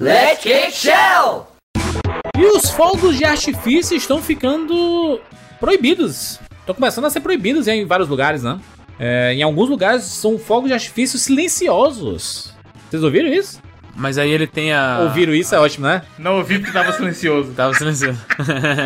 Let's kick shell! E os fogos de artifício estão ficando proibidos. Estão começando a ser proibidos em vários lugares, né? É, em alguns lugares são fogos de artifício silenciosos. Vocês ouviram isso? Mas aí ele tem a. Ouviram isso? É ótimo, né? Não ouvi porque tava silencioso. Tava silencioso.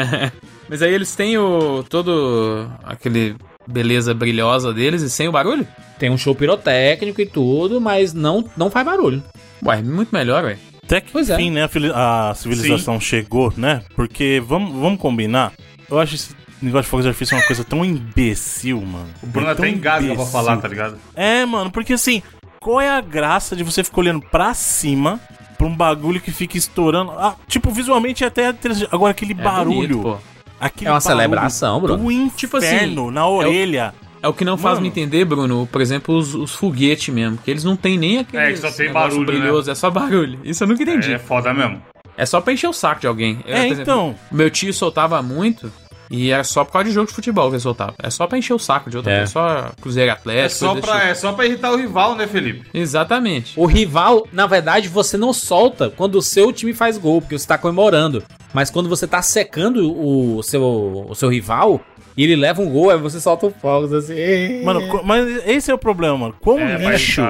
Mas aí eles têm o. todo. aquele beleza brilhosa deles e sem o barulho? Tem um show pirotécnico e tudo, mas não, não faz barulho. Ué, muito melhor, ué. Até que Pois é. enfim, né, a, civilização chegou, né? Porque, vamos, vamos combinar, eu acho esse negócio de fogos de artifício uma coisa tão imbecil, mano. O Bruno É até engasga pra falar, tá ligado? É, mano, porque assim, qual é a graça de você ficar olhando pra cima pra um bagulho que fica estourando? Ah, tipo, visualmente é até. Agora aquele barulho. bonito, pô. aquele É uma barulho celebração, Bruno. Do inferno Tipo assim, na orelha. É o que não faz Mano. me entender, Bruno, por exemplo, os, os foguetes mesmo, que eles não tem nem aquele É, que só tem barulho, brilhoso, é só barulho. Isso eu nunca entendi. É É, foda mesmo. só pra encher o saco de alguém. Eu, É, exemplo, então. Meu tio soltava muito e era só por causa de jogo de futebol que ele soltava. É só pra encher o saco de outra É. pessoa, só Cruzeiro Atlético. É só, pra, tipo. é só pra irritar o rival, né, Felipe? Exatamente. O rival, na verdade, você não solta quando o seu time faz gol, porque você tá comemorando. Mas quando você tá secando o seu, o seu rival e ele leva um gol, aí você solta os fogos assim. Mano, mas esse é o problema, mano. Quão É, lixo,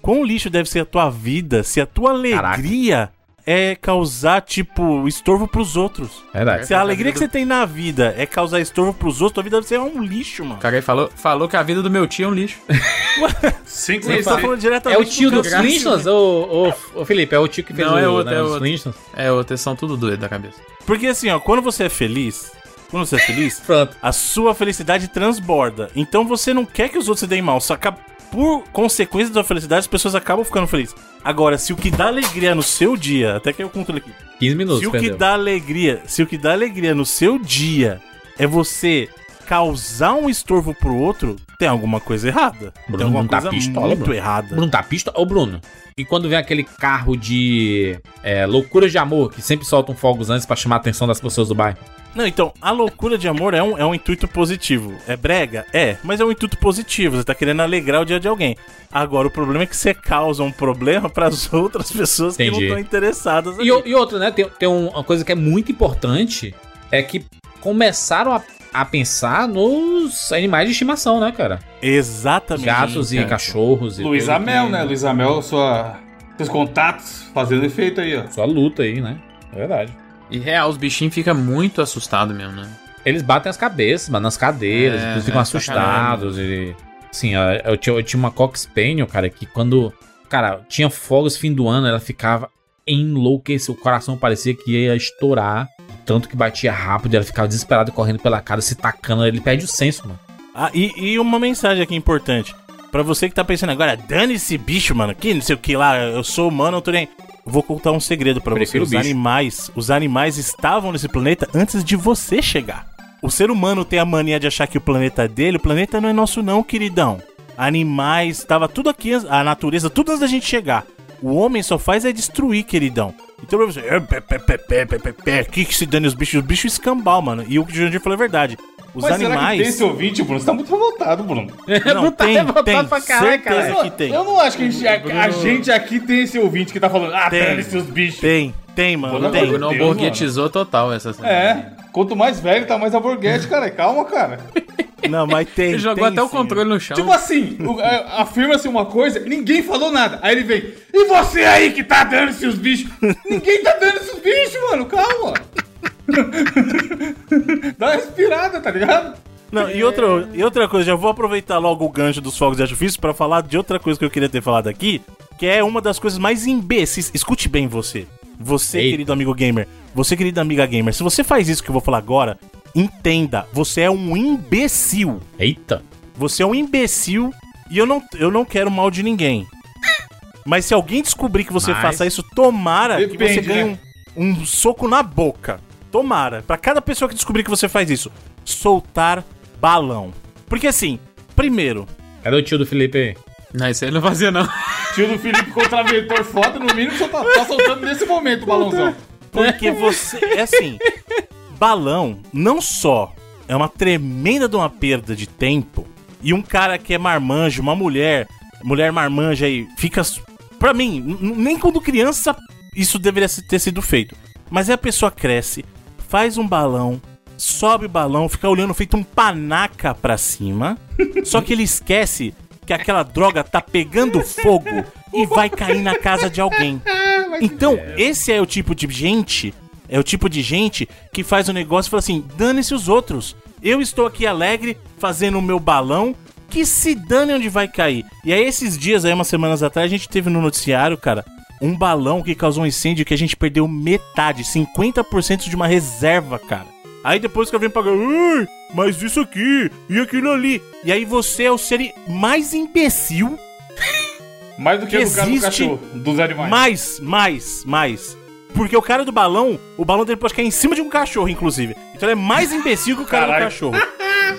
quão lixo deve ser a tua vida se a tua alegria é causar, tipo, estorvo pros outros. Verdade. Se a alegria que você tem na vida é causar estorvo pros outros, tua vida deve ser um lixo, mano. O cara aí falou, falou que a vida do meu tio é um lixo. Sem Você tá falando É diretamente o tio do dos. Flintstones, ô, ô, ô Felipe? É o tio que fez Não, o é outro, né, é os outro. Flintstones? É, outros são tudo doido da cabeça. Porque assim, ó, quando você é feliz, quando você é feliz, Pronto. a sua felicidade transborda. Então você não quer que os outros se deem mal, só que por consequência da sua felicidade, as pessoas acabam ficando felizes. Agora, se o que dá alegria no seu dia, até que eu conto aqui, 15 minutos, se o que perdeu. dá alegria, se o que dá alegria no seu dia é você causar um estorvo pro outro, tem alguma coisa errada. tem Bruno alguma não tá coisa pistola, muito Bruno. errada. Bruno tá pistola? Ô, Bruno. E quando vem aquele carro de é, loucuras de amor, que sempre soltam fogos antes pra chamar a atenção das pessoas do bairro? Não, então, a loucura de amor é um, é um intuito positivo. É brega? É, mas é um intuito positivo. Você tá querendo alegrar o dia de alguém. Agora, o problema é que você causa um problema pras outras pessoas que não Entendi. estão interessadas. E, e outra, né? Tem, tem um- uma coisa que é muito importante: é que começaram a, a pensar nos animais de estimação, né, cara? Exatamente. Gatos e cara. cachorros. e Luiz Amel, que- né? Luiz Amel, sua... seus contatos fazendo efeito aí, ó. Só luta aí, né? É verdade. E real, os bichinhos ficam muito assustados mesmo, né? Eles batem as cabeças, mano, nas cadeiras, É, eles ficam é, assustados. E, assim, eu tinha, eu tinha uma Cox Spaniel, cara, que quando. Cara, tinha fogos fim do ano, ela ficava enlouquecida. O coração parecia que ia estourar. Tanto que batia rápido, ela ficava desesperada correndo pela cara, se tacando. Ele perde o senso, mano. Ah, e, e uma mensagem aqui importante. Pra você que tá pensando agora, dane esse bicho, mano. Que não sei o que lá, eu sou humano, eu tô nem. Vou contar um segredo pra você. Os bicho. animais, os animais estavam nesse planeta antes de você chegar. O ser humano tem a mania de achar que o planeta é dele, o planeta não é nosso não, queridão. Animais, tava tudo aqui, a natureza, tudo antes da gente chegar. O homem só faz é destruir, queridão. Então pra você, é, pé, pé, pé, pé, pé, pé, pé, que que se dane os bichos? Os bichos escambau, mano. E o que o Jurandir falou é verdade. Os Mas será que animais. tem esse ouvinte, Bruno? Você tá muito revoltado, Bruno. Não, tá tem, revoltado tem. pra caralho, certeza cara. que tem. Eu não acho que a gente, a, a gente aqui tem esse ouvinte que tá falando, ah, Tem. dane seus bichos. Tem, tem, mano, tem. de Não Deus, borguetizou total essa semana. É, quanto mais velho, tá mais aborguete, cara. Calma, cara. Não, mas tem. Ele jogou tem até o sim. controle no chão. Tipo assim, o- a- afirma-se uma coisa e ninguém falou nada. Aí ele vem, e você aí que tá dando seus bichos? ninguém tá dando seus bichos, mano, calma. Dá uma respirada, tá ligado? Não, e outra, e outra coisa, já vou aproveitar logo o gancho dos fogos de artifício pra falar de outra coisa que eu queria ter falado aqui, que é uma das coisas mais imbecis. Escute bem você. Você, Eita. querido amigo gamer. Você, querida amiga gamer. Se você faz isso que eu vou falar agora, entenda, você é um imbecil. Eita. Você é um imbecil e eu não, eu não quero mal de ninguém. Mas se alguém descobrir que você Mas- faça isso, tomara que Depende, você ganhe né? um, um soco na boca. Tomara. Pra cada pessoa que descobrir que você faz isso, soltar balão. Porque assim, primeiro, Cadê o tio do Felipe aí? Não, isso aí ele não fazia, não. Tio do Felipe contraventor foda, no mínimo só tá, tá soltando nesse momento o balãozão. Porque você. É assim, balão não só é uma tremenda de uma perda de tempo, e um cara que é marmanjo, uma mulher, mulher marmanja aí, fica. Pra mim, nem quando criança isso deveria ter sido feito. Mas aí a pessoa cresce, faz um balão, sobe o balão, fica olhando feito um panaca pra cima. só que ele esquece que aquela droga tá pegando fogo e vai cair na casa de alguém. Então, esse é o tipo de gente, é o tipo de gente que faz o negócio e fala assim: dane-se os outros. Eu estou aqui alegre fazendo o meu balão, que se dane onde vai cair. E aí, esses dias, aí, umas semanas atrás, a gente teve no noticiário, cara, um balão que causou um incêndio que a gente perdeu metade, 50% de uma reserva, cara. Aí depois que eu venho pagar, "Ai, mas isso aqui e aquilo ali. E aí você é o ser mais imbecil, Mais do que, Que no caso do existe cachorro, dos animais. mais, mais, mais. Porque o cara do balão, o balão dele pode cair em cima de um cachorro, inclusive. Então ele é mais imbecil que o cara Caralho. do cachorro.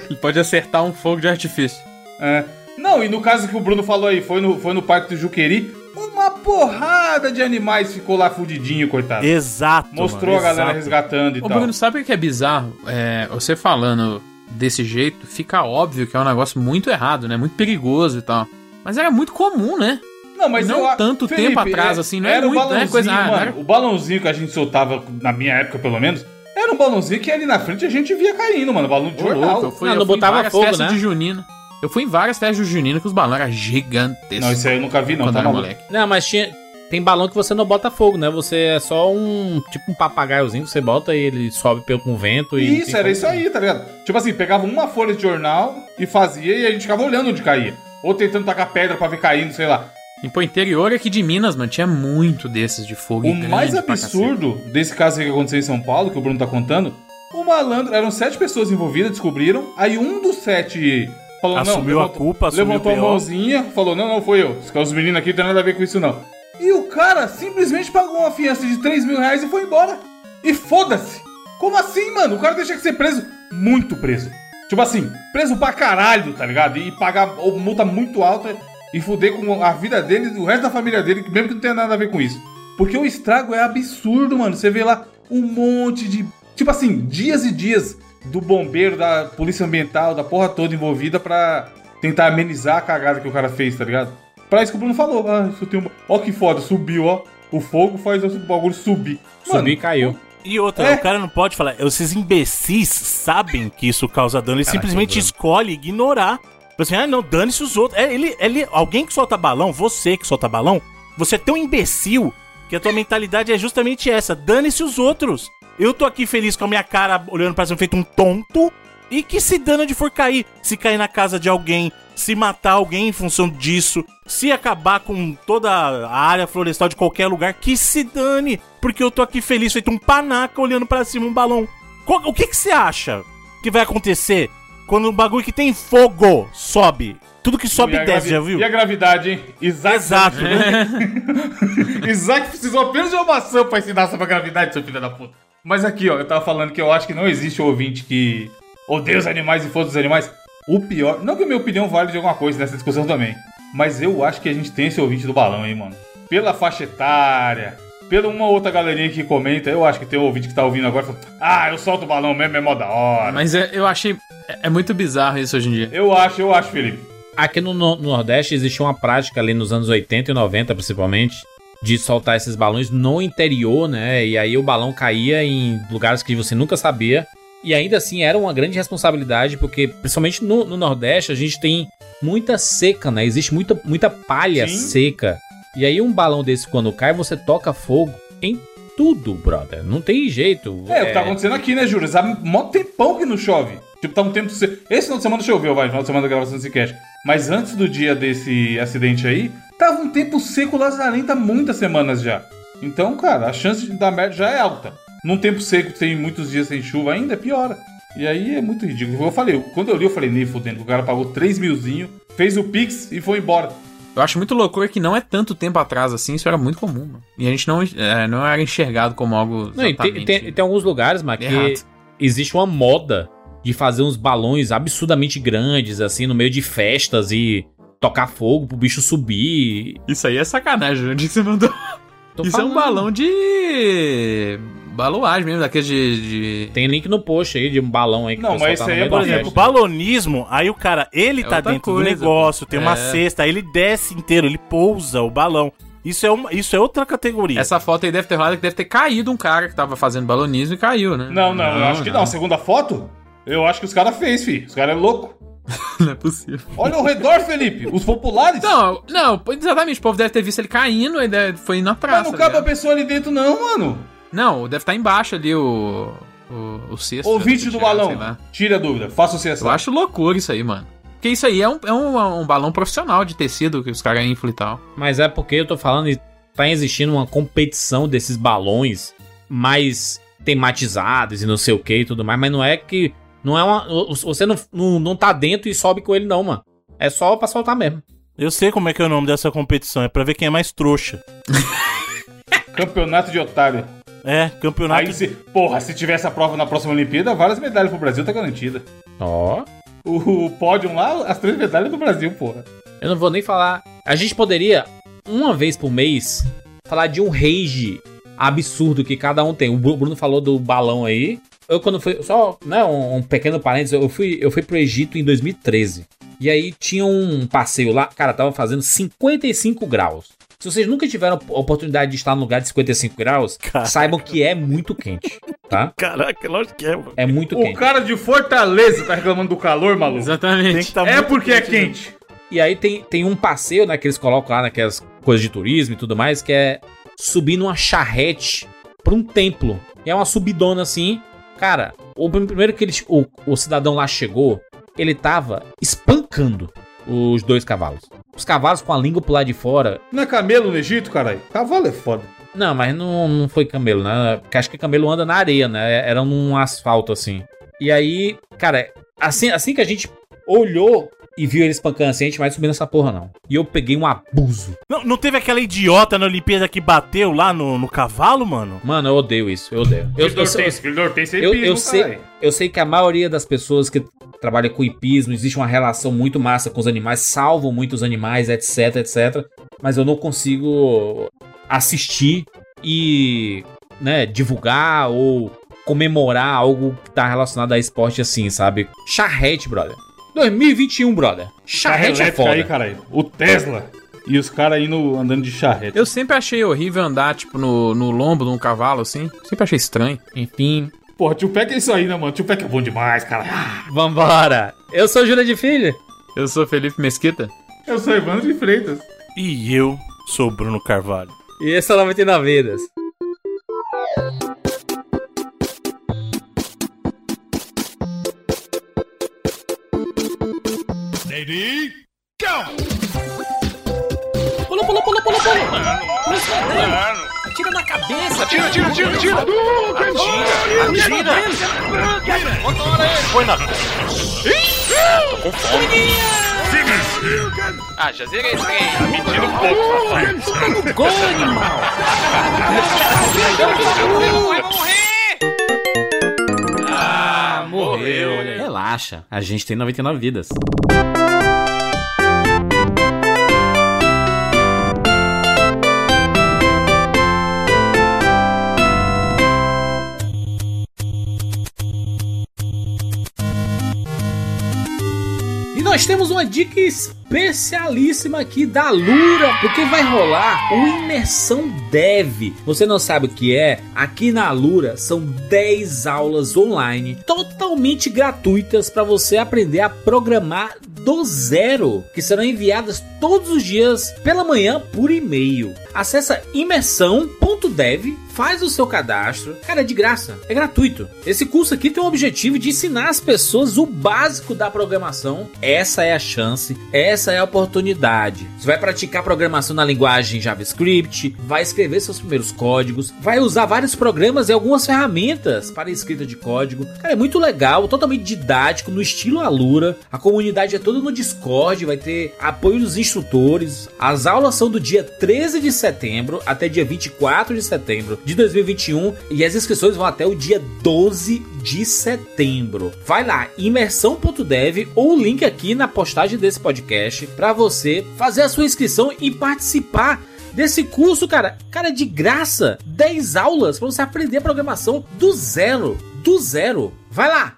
Ele pode acertar um fogo de artifício. É. Não, e no caso que o Bruno falou aí, foi no, foi no Parque do Juqueri, uma porrada de animais ficou lá fudidinho, coitado. Exato. Mostrou mano, a galera exato. resgatando e Ô, tal. Bruno, sabe o que é bizarro? É, você falando desse jeito, fica óbvio que é um negócio muito errado, né? Muito perigoso e tal. Mas era muito comum, né? Não, mas Não eu- tanto tempo atrás, assim, não é era um muito, não é balãozinho, coisa- ah, mano, era- O balãozinho que a gente soltava, na minha época pelo menos, era um balãozinho que ali na frente a gente via caindo, mano. Balão de louco, eu fui, Não, eu não fui em botava várias fogo, festas né? de junina. Eu fui em várias festas de junina que os balões eram gigantescos. Não, isso aí eu nunca vi, não. Tá era moleque. Não, mas tinha. Tem balão que você não bota fogo, né? Você é só um. Tipo um papagaiozinho que você bota e ele sobe pelo com vento e. Isso, era isso aí, tá ligado? Tipo assim, pegava uma folha de jornal e fazia e a gente ficava olhando onde caía. Ou tentando tacar pedra pra ver caindo, sei lá. E pro interior aqui de Minas, mano, tinha muito desses de fogo. O mais absurdo desse caso que aconteceu em São Paulo, que o Bruno tá contando, o malandro, eram sete pessoas envolvidas, descobriram, aí um dos sete falou, não, Assumiu a culpa, assumiu levantou a mãozinha, falou, não, não, foi eu, os meninos aqui não tem nada a ver com isso não. E o cara simplesmente pagou uma fiança de 3 mil reais e foi embora. E foda-se! Como assim, mano? O cara deixa que ser preso, muito preso. Tipo assim, preso pra caralho, tá ligado? E pagar multa muito alta e fuder com a vida dele e o resto da família dele, mesmo que não tenha nada a ver com isso. Porque o estrago é absurdo, mano. Você vê lá um monte de. Tipo assim, dias e dias do bombeiro, da polícia ambiental, da porra toda envolvida pra tentar amenizar a cagada que o cara fez, tá ligado? Pra isso que o Bruno falou. Ah, isso tem uma. Ó que foda, subiu, ó. O fogo faz o bagulho subir. Subiu e caiu. E outra, É. o cara não pode falar. Esses imbecis sabem que isso causa dano e simplesmente escolhe ignorar. Tipo Assim, ah, não, dane-se os outros. É, ele, ele, alguém que solta balão, você que solta balão, você é tão imbecil que a tua mentalidade é justamente essa: dane-se os outros. Eu tô aqui feliz com a minha cara olhando pra cima feito um tonto. E que se dano de for cair, se cair na casa de alguém, se matar alguém em função disso, se acabar com toda a área florestal de qualquer lugar, que se dane, porque eu tô aqui feliz feito um panaca olhando pra cima um balão. O que que você acha que vai acontecer quando um bagulho que tem fogo sobe? Tudo que sobe E desce, já viu? E a gravidade, hein? Isaac, Exato, né? Isaac precisou apenas de uma maçã pra ensinar sobre a gravidade, seu filho da puta. Mas aqui, ó, eu tava falando que eu acho que não existe ouvinte que odeia os animais e foda os animais. O pior, não que a minha opinião vale de alguma coisa nessa discussão também, mas eu acho que a gente tem esse ouvinte do balão, hein, mano. Pela faixa etária, pela uma outra galerinha que comenta, eu acho que tem um ouvinte que tá ouvindo agora e fala, ah, eu solto o balão mesmo, é mó da hora. Mas é- eu achei. É, é muito bizarro isso hoje em dia. Eu acho, eu acho, Felipe. Aqui no, no- no Nordeste existia uma prática ali nos anos 80 e 90, principalmente, de soltar esses balões no interior, né? E aí o balão caía em lugares que você nunca sabia. E ainda assim era uma grande responsabilidade, porque principalmente no, no Nordeste a gente tem muita seca, né? Existe muita, muita palha Sim. seca. E aí um balão desse quando cai, você toca fogo em tudo, brother. Não tem jeito. É, o que tá acontecendo aqui, né, Júlio? Há mó tempão que não chove. Tipo, tá um tempo. se- Esse final de semana choveu, vai, final de semana da gravação desse cast. Mas antes do dia desse acidente aí, tava um tempo seco lazarento há muitas semanas já. Então, cara, a chance de dar merda já é alta. Num tempo seco, tem muitos dias sem chuva ainda, piora. E aí é muito ridículo. Eu falei, quando eu li, eu falei, nem fudendo, o cara pagou 3 milzinho, fez o Pix e foi embora. Eu acho muito loucura que não é tanto tempo atrás assim, isso era muito comum, mano. E a gente não, é, não era enxergado como algo. Não, e tem, tem, tem alguns lugares, mas que errado. existe uma moda de fazer uns balões absurdamente grandes, assim, no meio de festas e tocar fogo pro bicho subir. Isso aí é sacanagem, onde que você mandou? Tô Isso é um falando. balão de. Baloagem mesmo, daqueles de. de- Tem link no post aí de um balão aí que Não, mas tá esse no aí é, Por exemplo, festa. balonismo, aí o cara, ele É tá dentro do coisa, negócio, tem uma É. cesta, aí ele desce inteiro, ele pousa o balão. Isso é, uma, isso é outra categoria. Essa foto aí deve ter rolado que deve ter caído um cara que tava fazendo balonismo e caiu, né? Não, não, eu acho que não. Segunda foto, eu acho que os caras fez, fi. Os caras é louco. Não é possível. Olha ao redor, Felipe. Os populares. Não, não, exatamente. O povo deve ter visto ele caindo e deve- foi indo Mas atrás. não tá cabe a pessoa ali dentro, não, mano. Não, deve estar embaixo ali o. O, o cesto. Ouvinte do balão, tira a dúvida. Faça o Eu CSA. acho loucura isso aí, mano. Porque isso aí é um, é um, um balão profissional de tecido que os caras inflam e tal. Mas é porque eu tô falando e tá existindo uma competição desses balões mais tematizados e não sei o que e tudo mais, mas não é que. Não é uma. Você não, não, não tá dentro e sobe com ele, não, mano. É só pra soltar mesmo. Eu sei como é que é o nome dessa competição. É pra ver quem é mais trouxa. Campeonato de otário. É, campeonato. Aí, se, porra, se tiver essa prova na próxima Olimpíada, várias medalhas pro Brasil tá garantida. Ó. O, o pódio lá, as três medalhas do Brasil, porra. Eu não vou nem falar. A gente poderia, uma vez por mês, falar de um rage absurdo que cada um tem. O Bru- Bruno falou do balão aí. Eu, quando fui. Só, né, um, um pequeno parênteses, eu fui, eu fui pro Egito em 2013. E aí tinha um passeio lá, cara, tava fazendo 55 graus. Se vocês nunca tiveram a oportunidade de estar num lugar de 55 graus, Caraca. saibam que é muito quente, tá? Caraca, lógico que é, mano. É muito O quente. cara de Fortaleza tá reclamando do calor, maluco. Exatamente. Tem que tá É porque é quente, né? quente. E aí tem, tem um passeio, né, que eles colocam lá naquelas coisas de turismo e tudo mais, que é subir numa charrete pra um templo. E é uma subidona assim. Cara, o prim- primeiro que eles, o, o cidadão lá chegou, ele tava espancando os dois cavalos. Os cavalos com a língua pro lado de fora. Não é camelo no Egito, caralho? Cavalo é foda. Não, mas não, não foi camelo, né? Porque acho que camelo anda na areia, né? Era num asfalto assim. E aí, cara, assim, assim que a gente olhou e viu ele espancando assim, a gente vai subir nessa porra, não. E eu peguei um abuso. Não, não teve aquela idiota na Olimpíada que bateu lá no, no cavalo, mano? Mano, eu odeio isso, eu odeio. Eu, eu, é eu, hipismo, eu sei, caralho. eu sei que a maioria das pessoas que trabalham com hipismo, existe uma relação muito massa com os animais, salvam muitos animais, etc, etc. Mas eu não consigo assistir e, né, divulgar ou comemorar algo que tá relacionado a esporte assim, sabe? Charrete, brother. 2021, brother. Charrete é foda. aí, caralho. O Tesla. E os caras indo andando de charrete. Eu sempre achei horrível andar, tipo, no, no lombo de um cavalo, assim. Sempre achei estranho. Enfim, Porra, tio Peck é isso aí, né, mano? Tio Peck é bom demais, cara. vambora. Eu sou Júlia de Filho. Eu sou Felipe Mesquita. Eu sou Evandro de Freitas. E eu sou Bruno Carvalho. E esse é o 99 Vidas. Pula, pula, pula, pula, pula. Pula escondendo. Atira na cabeça. Atira, atira, atira, atira. Atira, atira. Foi na. Ah, já zerei esse aí. Gol, animal. Vai morrer! Ah, morreu. Relaxa, a gente tem 99 vidas. Nós temos uma dica especialíssima aqui da Lura, porque vai rolar o Imersão Dev. Você não sabe o que é? Aqui na Lura são 10 aulas online totalmente gratuitas para você aprender a programar do zero, que serão enviadas todos os dias pela manhã por e-mail. Acesse imersão.dev, faz o seu cadastro. Cara, é de graça, é gratuito. Esse curso aqui tem o objetivo de ensinar as pessoas o básico da programação. Essa é a chance, essa é a oportunidade. Você vai praticar programação na linguagem JavaScript, vai escrever seus primeiros códigos, vai usar vários programas e algumas ferramentas para escrita de código. Cara, é muito legal, totalmente didático, no estilo Alura. A comunidade é toda no Discord, vai ter apoio dos instrutores. As aulas são do dia 13 de setembro até dia 24 de setembro de 2021 e as inscrições vão até o dia 12 de setembro. Vai lá, imersão.dev ou o link aqui na postagem desse podcast para você fazer a sua inscrição e participar desse curso, cara. Cara, de graça. 10 aulas para você aprender programação do zero. Do zero. Vai lá.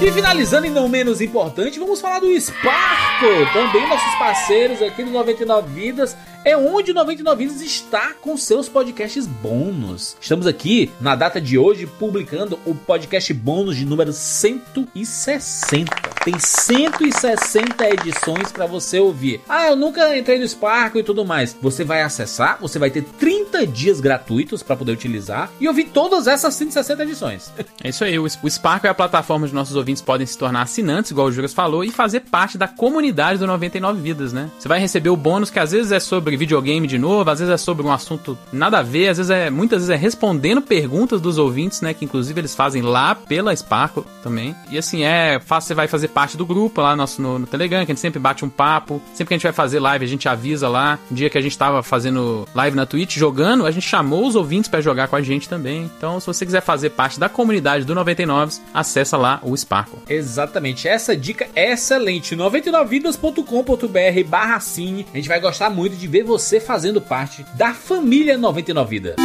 E finalizando e não menos importante, vamos falar do Sparkle, também nossos parceiros aqui do 99 Vidas, é onde o 99 Vidas está com seus podcasts bônus. Estamos aqui na data de hoje publicando o podcast bônus de número 160. Tem 160 edições para você ouvir. Ah, eu nunca entrei no Sparkle e tudo mais. Você vai acessar, você vai ter 30 dias gratuitos para poder utilizar e ouvir todas essas 160 edições. É isso aí, o Sparkle é a plataforma onde nossos ouvintes podem se tornar assinantes, igual o Juras falou, e fazer parte da comunidade do 99 Vidas, né? Você vai receber o bônus que às vezes é sobre videogame de novo, às vezes é sobre um assunto nada a ver, às vezes é, muitas vezes é respondendo perguntas dos ouvintes, né? Que inclusive eles fazem lá pela Sparkle também. E assim, é você vai fazer parte do grupo lá nosso, no, no Telegram, que a gente sempre bate um papo. Sempre que a gente vai fazer live, a gente avisa lá. Um dia que a gente tava fazendo live na Twitch jogando, a gente chamou os ouvintes pra jogar com a gente também. Então, se você quiser fazer parte da comunidade do 99, acessa lá o Sparkle. Exatamente, essa dica é excelente. 99vidas.com.br barra cine. A gente vai gostar muito de ver você fazendo parte da família 99 Vida.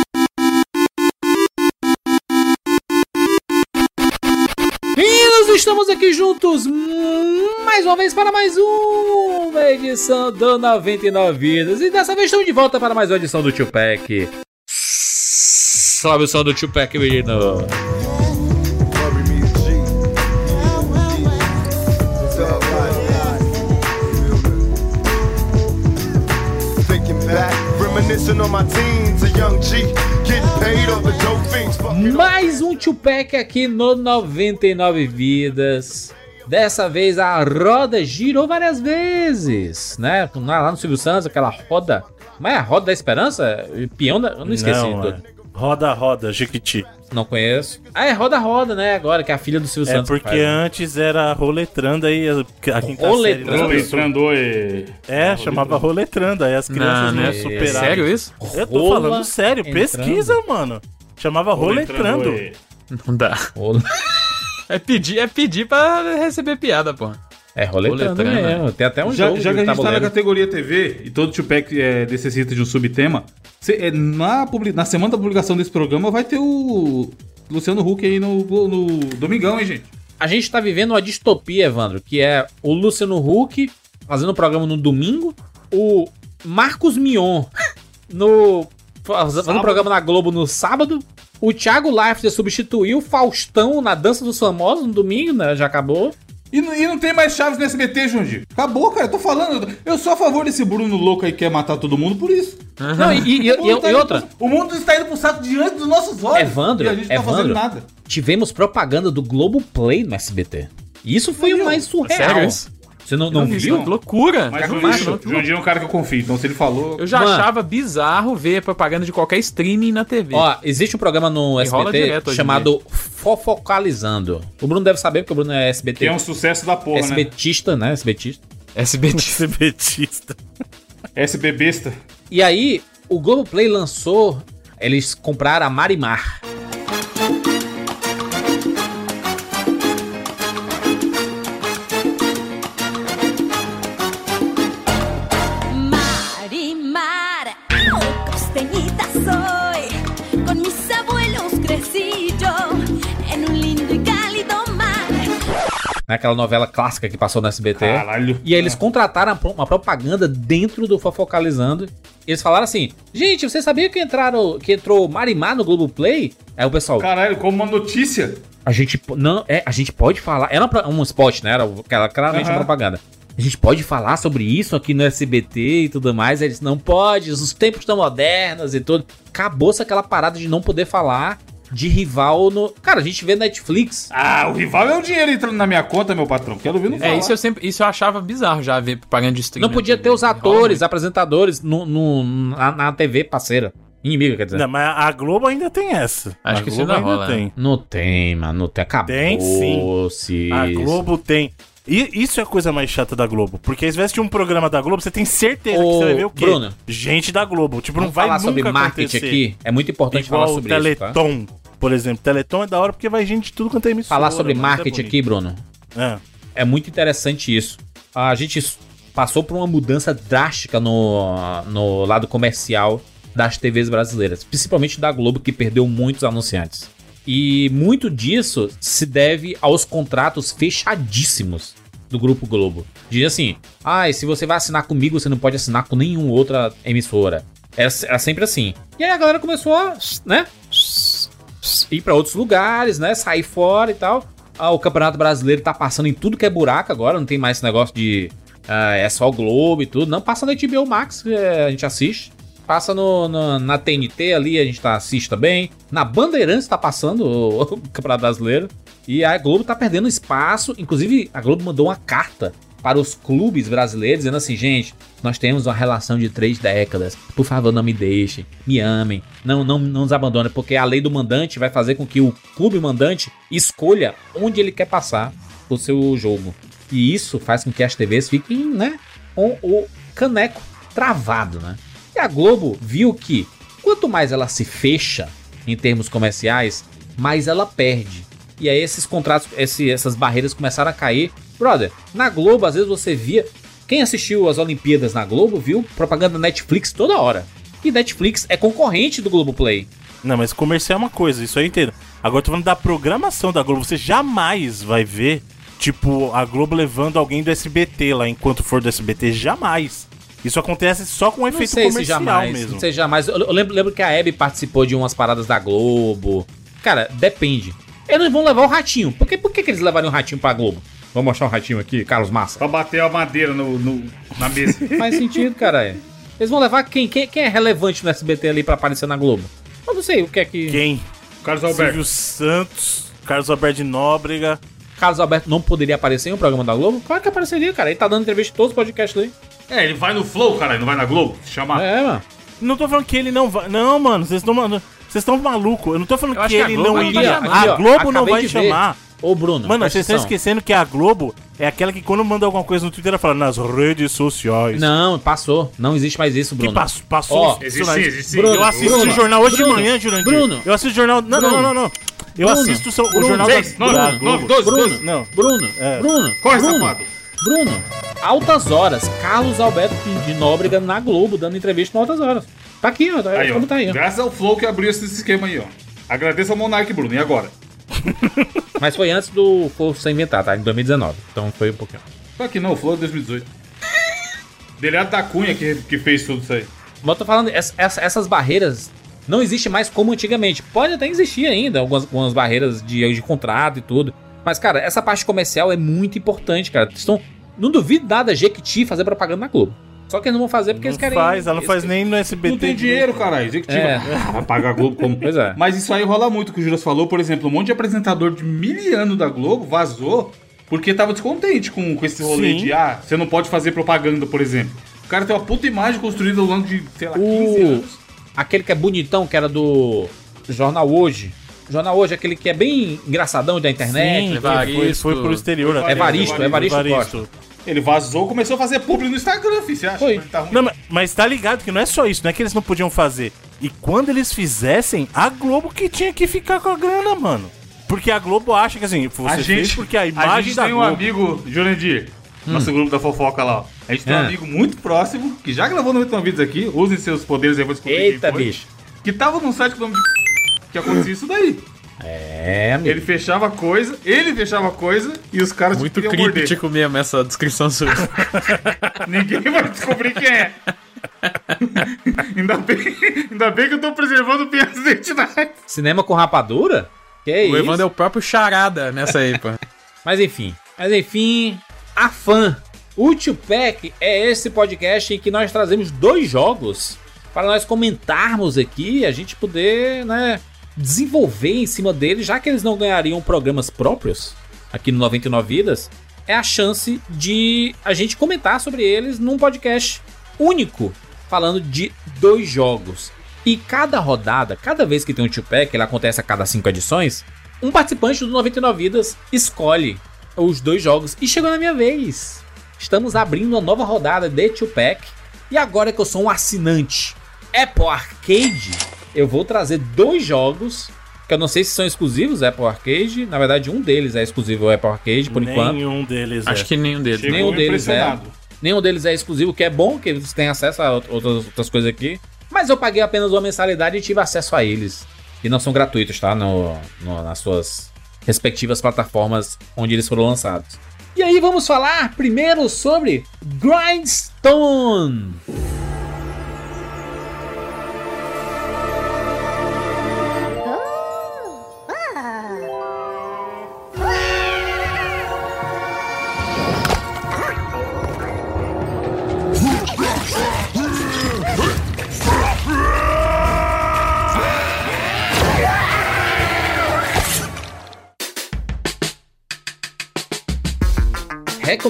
E nós estamos aqui juntos mais uma vez para mais uma edição do 99 Vidas. E dessa vez estamos de volta para mais uma edição do Tio Pack. Sobe o som do Tio Pack, menino. Mais um Tupac aqui no 99 Vidas. Dessa vez a roda girou várias vezes, né? Lá no Silvio Santos, aquela roda. Mas é a roda da esperança? Peão da. Eu não esqueci. Não, é. Roda, roda, Jiquiti. Não conheço. Ah, é Roda Roda, né? Agora, que é a filha do Silvio É Santos. que porque faz, né? antes era roletrando aí, a quinta Roletrando? série. das pessoas- Letrando e... É, chamava roletrando, aí as crianças Não, não, né? superaram. É sério isso? Eu tô Rola falando sério, entrando. pesquisa, mano. Chamava roletrando. e- Não dá. Rola- É pedir, é pedir pra receber piada, pô. É roletrando Roletrando, mesmo. Tem até um Já, jogo já que a gente tá na tabuleiro. categoria TV e todo Tupac é, necessita de um subtema, cê- é, na, na semana da publicação desse programa vai ter o Luciano Huck aí no, no Domingão, hein, gente? A gente tá vivendo uma distopia, Evandro, que é o Luciano Huck fazendo o programa no domingo, o Marcos Mion no fazendo Sábado. programa na Globo no sábado, o Thiago Leifert substituiu o Faustão na Dança dos Famosos no domingo, né? Já acabou. E, não- e não tem mais Chaves no SBT, Junji. Acabou, cara. Eu tô falando. Eu sou a favor desse Bruno louco aí que quer matar todo mundo por isso. Não, e, e- e- O mundo tá e indo outra, pro- o mundo está indo pro saco diante dos nossos olhos. Evandro, E a gente não tá Evandro. fazendo nada. tivemos propaganda do Globoplay no SBT. E isso foi o mais surreal. Sério? Você não, não Que viu? loucura. Mas o Junji é um cara que eu confio. Então se ele falou. Eu já Mano. achava bizarro ver propaganda de qualquer streaming na TV. Ó, existe um programa no E SBT chamado Fofocalizando. O Bruno deve saber, porque o Bruno é SBT. Que é um sucesso da porra, né? SBTista, né? SBTista. SBT. Esse betista. SB besta. E aí, o Globoplay lançou. Eles compraram a Marimar. Marimar, Né, aquela novela clássica que passou no SBT. Caralho. E aí eles contrataram uma propaganda dentro do Fofocalizando. Eles falaram assim: gente, você sabia que entraram que entrou Marimar no Globoplay? Aí o pessoal, Caralho, como uma notícia. a gente não, é, a gente pode falar. Era um spot, né? Era aquela claramente uma Aham. propaganda. A gente pode falar sobre isso aqui no SBT e tudo mais. Eles não pode, os tempos estão modernos e tudo. Acabou-se aquela parada de não poder falar de rival no. Cara, a gente vê Netflix. Ah, o rival é o dinheiro entrando na minha conta, meu patrão. Quero ver no É, isso eu sempre, isso eu achava bizarro já ver propaganda de streaming. Não podia ter os atores, apresentadores no, no- na, na TV parceira. Inimiga, quer dizer. Não, mas a Globo ainda tem essa. Acho a que isso Globo ainda rola, tem. Não tem, mano. Não tem. Acabou. Tem, sim. -se. A Globo tem. E isso é a coisa mais chata da Globo. Porque às vezes de um programa da Globo, você tem certeza que Ô, você vai ver o quê? Bruno. Gente da Globo. Tipo, não vai falar nunca sobre marketing acontecer. aqui. É muito importante Igual falar o sobre isso, tá? Por exemplo. Teleton é da hora porque vai gente de tudo quanto é emissora. Falar sobre mas é marketing bonito. aqui, Bruno. É. É muito interessante isso. A gente passou por uma mudança drástica no, no lado comercial das TVs brasileiras. Principalmente da Globo, que perdeu muitos anunciantes. E muito disso se deve aos contratos fechadíssimos do Grupo Globo. Diz assim: ah, se você vai assinar comigo, você não pode assinar com nenhuma outra emissora. Era, era sempre assim. E aí a galera começou a, né? Ir pra outros lugares, né? Sair fora e tal. Ah, o Campeonato Brasileiro tá passando em tudo que é buraco agora, não tem mais esse negócio de. ah, é só o Globo e tudo. Não, passa na HBO Max, é, a gente assiste. Passa no, no- na TNT ali, a gente tá, assiste também. Na Bandeirantes tá passando o, o Campeonato Brasileiro. E a Globo tá perdendo espaço. Inclusive, a Globo mandou uma carta para os clubes brasileiros, dizendo assim, gente, nós temos uma relação de três décadas. Por favor, não me deixem, me amem, não, não, não nos abandonem, porque a lei do mandante vai fazer com que o clube mandante escolha onde ele quer passar o seu jogo. E isso faz com que as TVs fiquem, né, com o caneco travado, né? E a Globo viu que quanto mais ela se fecha em termos comerciais, mais ela perde. E aí esses contratos, esse- essas barreiras começaram a cair. Brother, na Globo, às vezes você via. Quem assistiu as Olimpíadas na Globo viu propaganda da Netflix toda hora. E Netflix é concorrente do Globoplay. Não, mas comercial é uma coisa, isso aí eu entendo. Agora eu tô falando da programação da Globo. Você jamais vai ver, tipo, a Globo levando alguém do SBT lá enquanto for do SBT. Jamais. Isso acontece só com Não efeito sei se comercial jamais. mesmo. Não sei jamais. Eu, lembro, lembro que a Hebe participou de umas paradas da Globo. Cara, depende. Eles vão levar o ratinho. Por que, por que, que eles levariam o ratinho pra Globo? Vamos mostrar o ratinho aqui, Carlos Massa. Pra bater a madeira no, no- na mesa. Faz sentido, caralho. Eles vão levar quem? quem? Quem é relevante no SBT ali pra aparecer na Globo? Eu não sei o que é que. Quem? Carlos Alberto. Silvio Santos, Carlos Alberto de Nóbrega. Carlos Alberto não poderia aparecer em um programa da Globo? Claro que apareceria, cara. Ele tá dando entrevista em todos os podcasts aí. É, ele vai no Flow, caralho, não vai na Globo? Chama. É, mano. Não tô falando que ele não vai. Não, mano, vocês estão. Vocês estão malucos. Eu não tô falando Eu que a ele Globo não iria. vai Aqui, ó, a. Globo não vai chamar. Ô, Bruno. Mano, vocês estão esquecendo que a Globo é aquela que quando manda alguma coisa no Twitter ela fala nas redes sociais. Não, passou. Não existe mais isso, Que Bruno. passou, passou Ó, isso Existe existe. Bruno, Eu assisto Bruno, o jornal hoje Bruno, de manhã, Jurandir. Bruno, eu assisto o jornal. Não, não, Bruno, não, não, não. Eu Bruno, assisto o, seu- o Bruno, jornal seis, da, nove, da nove, Globo. doze, Bruno, doze. Não. Bruno, É. Bruno, Corre, Bruno, safado. Bruno, altas horas. Carlos Alberto de Nóbrega na Globo, dando entrevista no altas horas. Tá aqui, ó. Tá, Aí, ó. como tá aí, ó. Graças ao Flow que abriu esse esquema aí, ó. Agradeço ao Monark, Bruno. E agora? Mas foi antes do Flow ser inventado, tá? Em 2019. Então foi um pouquinho. Tá aqui não, o Flow é 2018. Deleado da Cunha que, que fez tudo isso aí. Mas eu tô falando, essa- essas barreiras não existem mais como antigamente. Pode até existir ainda, algumas, algumas barreiras de, de contrato e tudo. Mas, cara, essa parte comercial é muito importante, cara. Estão, não duvido nada a Jequiti fazer propaganda na Globo. Só que eles não vão fazer porque Não eles querem. faz, ela não faz nem no SBT. Não tem dinheiro, caralho. Executivo. É. Ah, Vai pagar a Globo como. Pois é. Mas isso aí rola muito, que o Juras falou. Por exemplo, um monte de apresentador de mil anos da Globo vazou porque tava descontente com, com esse rolê Sim. de, ah, você não pode fazer propaganda, por exemplo. O cara tem uma puta imagem construída ao longo de, sei lá, 15 O, anos. aquele que é bonitão, que era do Jornal Hoje. Jornal Hoje, aquele que é bem engraçadão da internet. Sim, Evaristo. foi, foi pro exterior. Foi até. Evaristo, Evaristo, Costa. Ele vazou, começou a fazer publi no Instagram, filho. Você acha Foi. que tá ruim? Não, mas, mas tá ligado que não é só isso, não é que eles não podiam fazer. E quando eles fizessem, a Globo que tinha que ficar com a grana, mano. Porque a Globo acha que assim, você a fez gente, porque a a imagem gente da tem um Globo. amigo, Jurandir, nosso grupo da fofoca lá, ó. A gente tem um Ah. amigo muito próximo, que já gravou no 91 Vídeos aqui, usem seus poderes aí, vou descobrir Eita, quem foi, bicho. Que tava num site com o nome de que acontecia isso daí. É, amigo. Ele fechava coisa, ele fechava coisa e os caras Muito queriam morder. mesmo essa descrição sua. Ninguém vai descobrir quem é. ainda, bem, ainda bem que eu tô preservando minhas identidades. Cinema com rapadura? Que o isso? Evandro é o próprio charada nessa aí, pô. Mas enfim, mas enfim, a fã. O Tupac é esse podcast em que nós trazemos dois jogos para nós comentarmos aqui e a gente poder, né, desenvolver em cima deles, já que eles não ganhariam programas próprios aqui no 99 Vidas, é a chance de a gente comentar sobre eles num podcast único, falando de dois jogos. E cada rodada, cada vez que tem um Tupac, ele acontece a cada cinco edições, um participante do 99 Vidas escolhe os dois jogos. E chegou na minha vez. Estamos abrindo uma nova rodada de Tupac. E agora que eu sou um assinante Apple Arcade, eu vou trazer dois jogos. Que eu não sei se são exclusivos Apple Arcade. Na verdade, um deles é exclusivo Apple Arcade, por enquanto. Nenhum deles Acho é. que nenhum deles. Chegou Nenhum deles é. Nenhum deles é exclusivo, que é bom, que eles têm acesso a outras, outras coisas aqui. Mas eu paguei apenas uma mensalidade e tive acesso a eles. E não são gratuitos, tá? No, no- nas suas respectivas plataformas onde eles foram lançados. E aí vamos falar primeiro sobre Grindstone.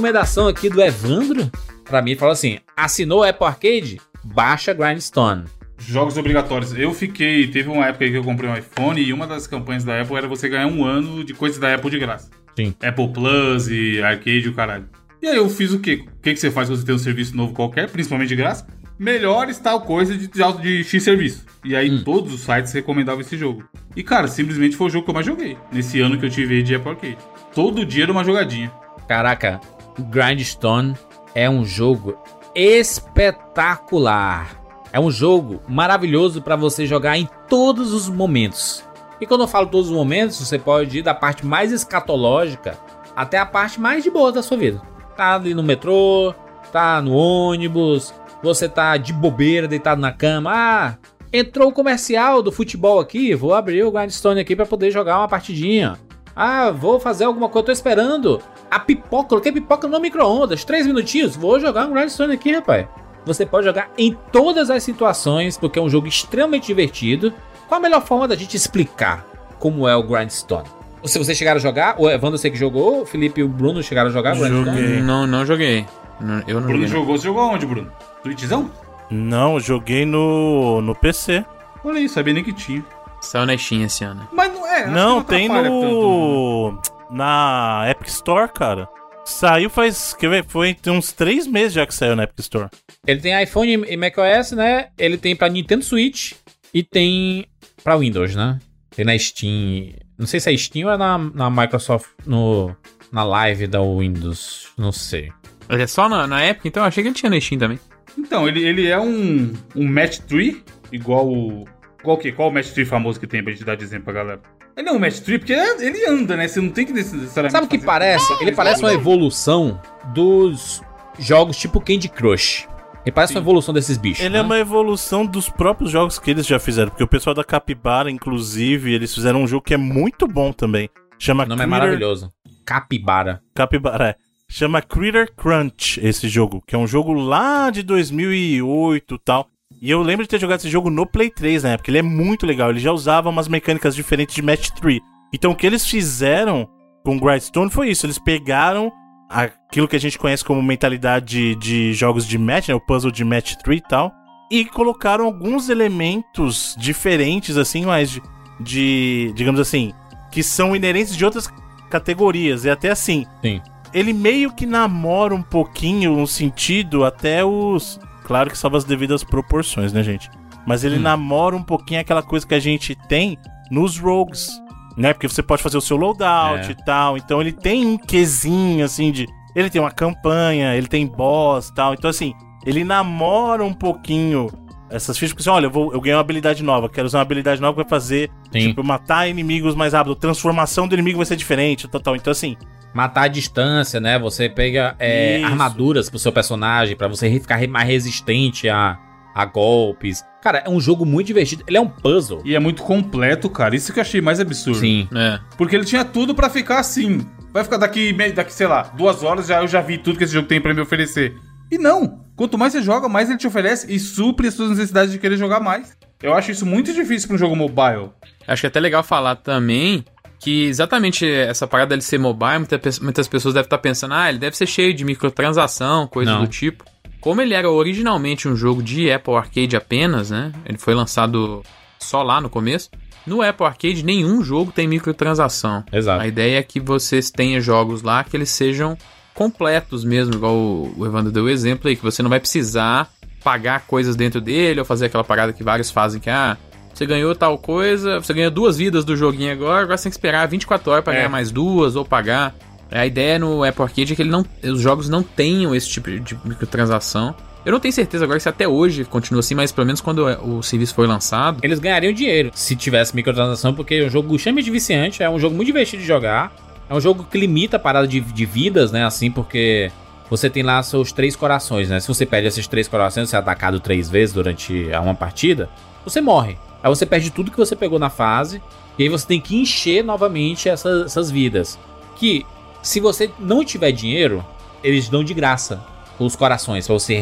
Recomendação aqui do Evandro. Pra mim, fala assim: assinou o Apple Arcade? Baixa Grindstone. Jogos obrigatórios. Eu fiquei. Teve uma época que eu comprei um iPhone e uma das campanhas da Apple era você ganhar um ano de coisas da Apple de graça. Sim. Apple Plus e Arcade e o caralho. E aí eu fiz o quê? O que, que você faz quando você tem um serviço novo qualquer, principalmente de graça? Melhores tal coisa de, de, de X serviço. E aí todos os sites recomendavam esse jogo. E cara, simplesmente foi o jogo que eu mais joguei. Nesse ano que eu tive de Apple Arcade. Todo dia era uma jogadinha. Caraca, Grindstone é um jogo espetacular. É um jogo maravilhoso pra você jogar em todos os momentos. E quando eu falo todos os momentos, você pode ir da parte mais escatológica até a parte mais de boa da sua vida. Tá ali no metrô, tá no ônibus, você tá de bobeira deitado na cama. Ah, entrou o comercial do futebol aqui, vou abrir o Grindstone aqui pra poder jogar uma partidinha. Ah, vou fazer alguma coisa, tô esperando a pipoca, coloquei pipoca no micro-ondas, três minutinhos, vou jogar um Grindstone aqui, rapaz. Você pode jogar em todas as situações, porque é um jogo extremamente divertido. Qual a melhor forma da gente explicar como é o Grindstone? Se vocês chegaram a jogar, o Evandro sei que jogou, o Felipe e o Bruno chegaram a jogar Grindstone? Joguei. Não, não joguei. Não- Eu não Bruno joguei. não. jogou. Você jogou onde, Bruno? Twitchzão? Não, eu joguei no, no PC. Olha aí, sabia nem que tinha. Saiu na Steam esse ano. Mas não é. não, que tem no. Na Epic Store, cara. Saiu faz. Quer ver? Foi tem uns três meses já que saiu na Epic Store. Ele tem iPhone e macOS, né? Ele tem pra Nintendo Switch e tem pra Windows, né? Tem na Steam. Não sei se é Steam ou é na, na Microsoft, no, na live da Windows. Não sei. Ele é só na, na Epic, então eu achei que ele tinha na Steam também. Então, ele, ele é um, um match tree, igual o. Qual que? Qual o match tree famoso que tem pra gente dar de exemplo pra galera? Ele é um match tree porque ele anda, né? Você não tem que necessariamente. Sabe o que parece? Ele parece uma evolução dos jogos tipo Candy Crush. Ele parece uma evolução desses bichos. Ele né? é uma evolução dos próprios jogos que eles já fizeram. Porque o pessoal da Capybara, inclusive, eles fizeram um jogo que é muito bom também. Chama O nome é Critter- maravilhoso. Capibara. Capybara, é. Chama Critter Crunch esse jogo, que é um jogo lá de 2008 e tal. E eu lembro de ter jogado esse jogo no Play 3 na época, ele é muito legal, ele já usava umas mecânicas diferentes de Match 3. Então o que eles fizeram com Grindstone foi isso, eles pegaram aquilo que a gente conhece como mentalidade de, de jogos de match, né, o puzzle de Match 3 e tal, e colocaram alguns elementos diferentes, assim, mas de, de digamos assim, que são inerentes de outras categorias. E até assim, Sim. ele meio que namora um pouquinho um sentido até os. Claro que salva as devidas proporções, né, gente? Mas ele Hum. namora um pouquinho aquela coisa que a gente tem nos rogues, né? Porque você pode fazer o seu loadout É. e tal. Então ele tem um quesinho, assim, de. Ele tem uma campanha, ele tem boss e tal. Então, assim, ele namora um pouquinho essas fichas. Porque, assim, olha, eu, vou, eu ganhei uma habilidade nova. Quero usar uma habilidade nova pra fazer, Sim. tipo, matar inimigos mais rápido. Transformação do inimigo vai ser diferente, tal, tal. Então, assim, Matar a distância, né? Você pega é, armaduras pro seu personagem pra você ficar mais resistente a, a golpes. Cara, é um jogo muito divertido. Ele é um puzzle. E é muito completo, cara. Isso que eu achei mais absurdo. Sim. É. Porque ele tinha tudo pra ficar assim. Vai ficar daqui, daqui, sei lá, duas horas já eu já vi tudo que esse jogo tem pra me oferecer. E não! Quanto mais você joga, mais ele te oferece e supre as suas necessidades de querer jogar mais. Eu acho isso muito difícil pra um jogo mobile. Acho que é até legal falar também que exatamente essa parada dele ser mobile, muita muitas pessoas devem estar pensando, ah, ele deve ser cheio de microtransação, coisa Não. do tipo. Como ele era originalmente um jogo de Apple Arcade apenas, né? Ele foi lançado só lá no começo. No Apple Arcade, nenhum jogo tem microtransação. Exato. A ideia é que vocês tenham jogos lá que eles sejam completos mesmo, igual o Evandro deu o exemplo aí, que você não vai precisar pagar coisas dentro dele ou fazer aquela parada que vários fazem que, ah, você ganhou tal coisa, você ganhou duas vidas do joguinho agora, agora você tem que esperar 24 horas pra É. ganhar mais duas ou pagar. A ideia no Apple Arcade é que ele não, os jogos não tenham esse tipo de microtransação. Eu não tenho certeza agora se até hoje continua assim, mas pelo menos quando o serviço foi lançado. Eles ganhariam dinheiro se tivesse microtransação, porque é um jogo extremamente viciante, é um jogo muito divertido de jogar. É um jogo que limita a parada de, de vidas, né? Assim, porque você tem lá seus três corações, né? Se você perde esses três corações, você é atacado três vezes durante uma partida, você morre. Aí você perde tudo que você pegou na fase, e aí você tem que encher novamente essas, essas vidas. Que, se você não tiver dinheiro, eles dão de graça os corações, pra você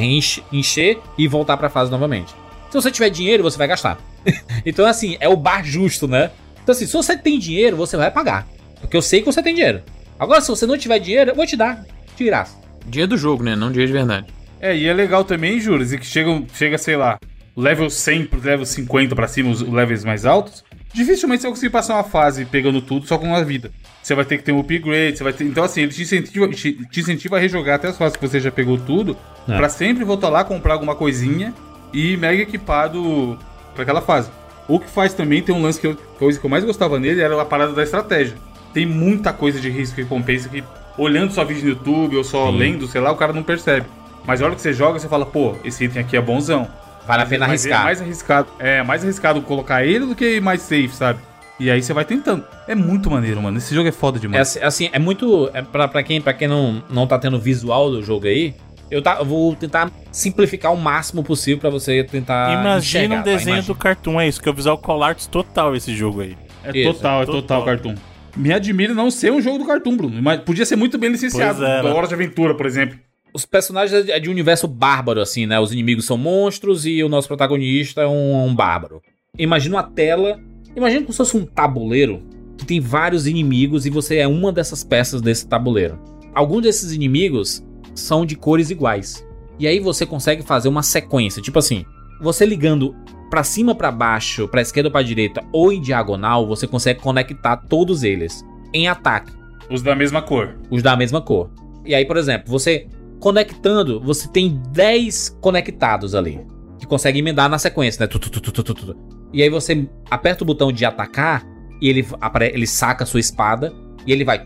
encher e voltar pra fase novamente. Se você tiver dinheiro, você vai gastar. então, assim, é o bar justo, né? Então, assim, se você tem dinheiro, você vai pagar. Porque eu sei que você tem dinheiro. Agora, se você não tiver dinheiro, eu vou te dar. De graça. Dinheiro do jogo, né? Não dinheiro de verdade. É, e é legal também, Juras, e que chega, chega, sei lá, level 100 pro level 50 pra cima, os levels mais altos, dificilmente você vai conseguir passar uma fase pegando tudo só com uma vida. Você vai ter que ter um upgrade, você vai ter... Então, assim, ele te incentiva, te, te incentiva a rejogar até as fases que você já pegou tudo, É. pra sempre voltar lá, comprar alguma coisinha e mega equipado pra aquela fase. O que faz também, tem um lance que eu, coisa que eu mais gostava nele, era a parada da estratégia. Tem muita coisa de risco e recompensa que, olhando só vídeo no YouTube ou só lendo, sei lá, o cara não percebe. Mas a hora que você joga, você fala, pô, esse item aqui é bonzão. Vale a pena Mas arriscar. É mais arriscado, é mais arriscado colocar ele do que mais safe, sabe? E aí você vai tentando. É muito maneiro, mano. Esse jogo é foda É demais. assim, assim, é muito. É pra, pra quem, pra quem não, não tá tendo visual do jogo aí, eu, tá, eu vou tentar simplificar o máximo possível pra você tentar. Imagina um tá? desenho Imagina. do Cartoon, é isso, que é o visual Collarts total esse jogo aí. É, Isso, total, é total. total, Cartoon. Me admira não ser um jogo do Cartoon, Bruno. Mas podia ser muito bem licenciado. Pois é, da né? Hora de Aventura, por exemplo. Os personagens é de um universo bárbaro, assim, né? Os inimigos são monstros e o nosso protagonista é um, um bárbaro. Imagina uma tela. Imagina como se fosse um tabuleiro que tem vários inimigos e você é uma dessas peças desse tabuleiro. Alguns desses inimigos são de cores iguais. E aí você consegue fazer uma sequência, tipo assim, você ligando pra cima, pra baixo, pra esquerda ou pra direita ou em diagonal, você consegue conectar todos eles em ataque Os da mesma cor. os da mesma cor. E aí, por exemplo, você conectando, você tem 10 conectados ali. Que consegue emendar na sequência, né? Tu, tu, tu. E aí você aperta o botão de atacar e ele, ele saca a sua espada e ele vai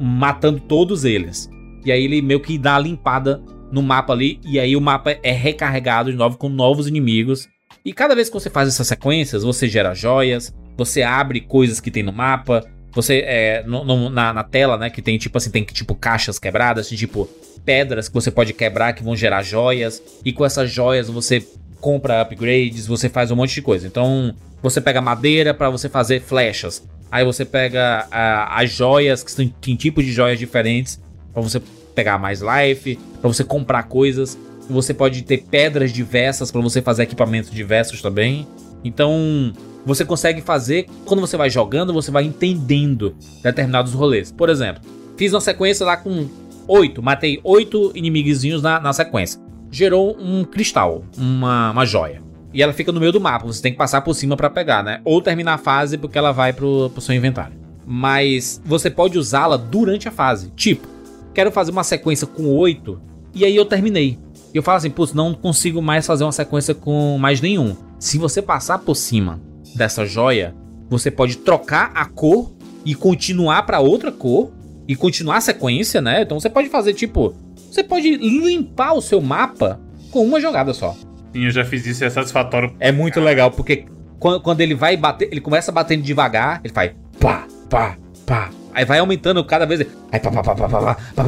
matando todos eles. E aí ele meio que dá a limpada no mapa ali. E aí o mapa é recarregado de novo com novos inimigos. E cada vez que você faz essas sequências, você gera joias, você abre coisas que tem no mapa, você é, no- no- na, na tela, né, que tem tipo assim, tem tipo caixas quebradas, tem tipo pedras que você pode quebrar que vão gerar joias, e com essas joias você compra upgrades, você faz um monte de coisa. Então, você pega madeira pra você fazer flechas. Aí você pega ah, as joias, que tem tipos de joias diferentes, pra você pegar mais life, pra você comprar coisas. Você pode ter pedras diversas pra você fazer equipamentos diversos também. Então, você consegue fazer, quando você vai jogando, você vai entendendo determinados rolês. Por exemplo, fiz uma sequência lá com oito, matei oito inimigozinhos na, na sequência. Gerou um cristal, uma, uma joia. E ela fica no meio do mapa, você tem que passar por cima pra pegar, né? Ou terminar a fase porque ela vai pro, pro seu inventário. Mas você pode usá-la durante a fase. Tipo, quero fazer uma sequência com oito e aí eu terminei. E eu falo assim, putz, não consigo mais fazer uma sequência com mais nenhum. Se você passar por cima dessa joia, você pode trocar a cor e continuar para outra cor e continuar a sequência, né? Então você pode fazer tipo, você pode limpar o seu mapa com uma jogada só. Sim, eu já fiz isso, é satisfatório. É muito legal porque quando, quando ele vai bater, ele começa batendo devagar, ele faz pá, pá, pá, Aí vai aumentando cada vez. Aí pá, pá, pá, pá, pá, pá,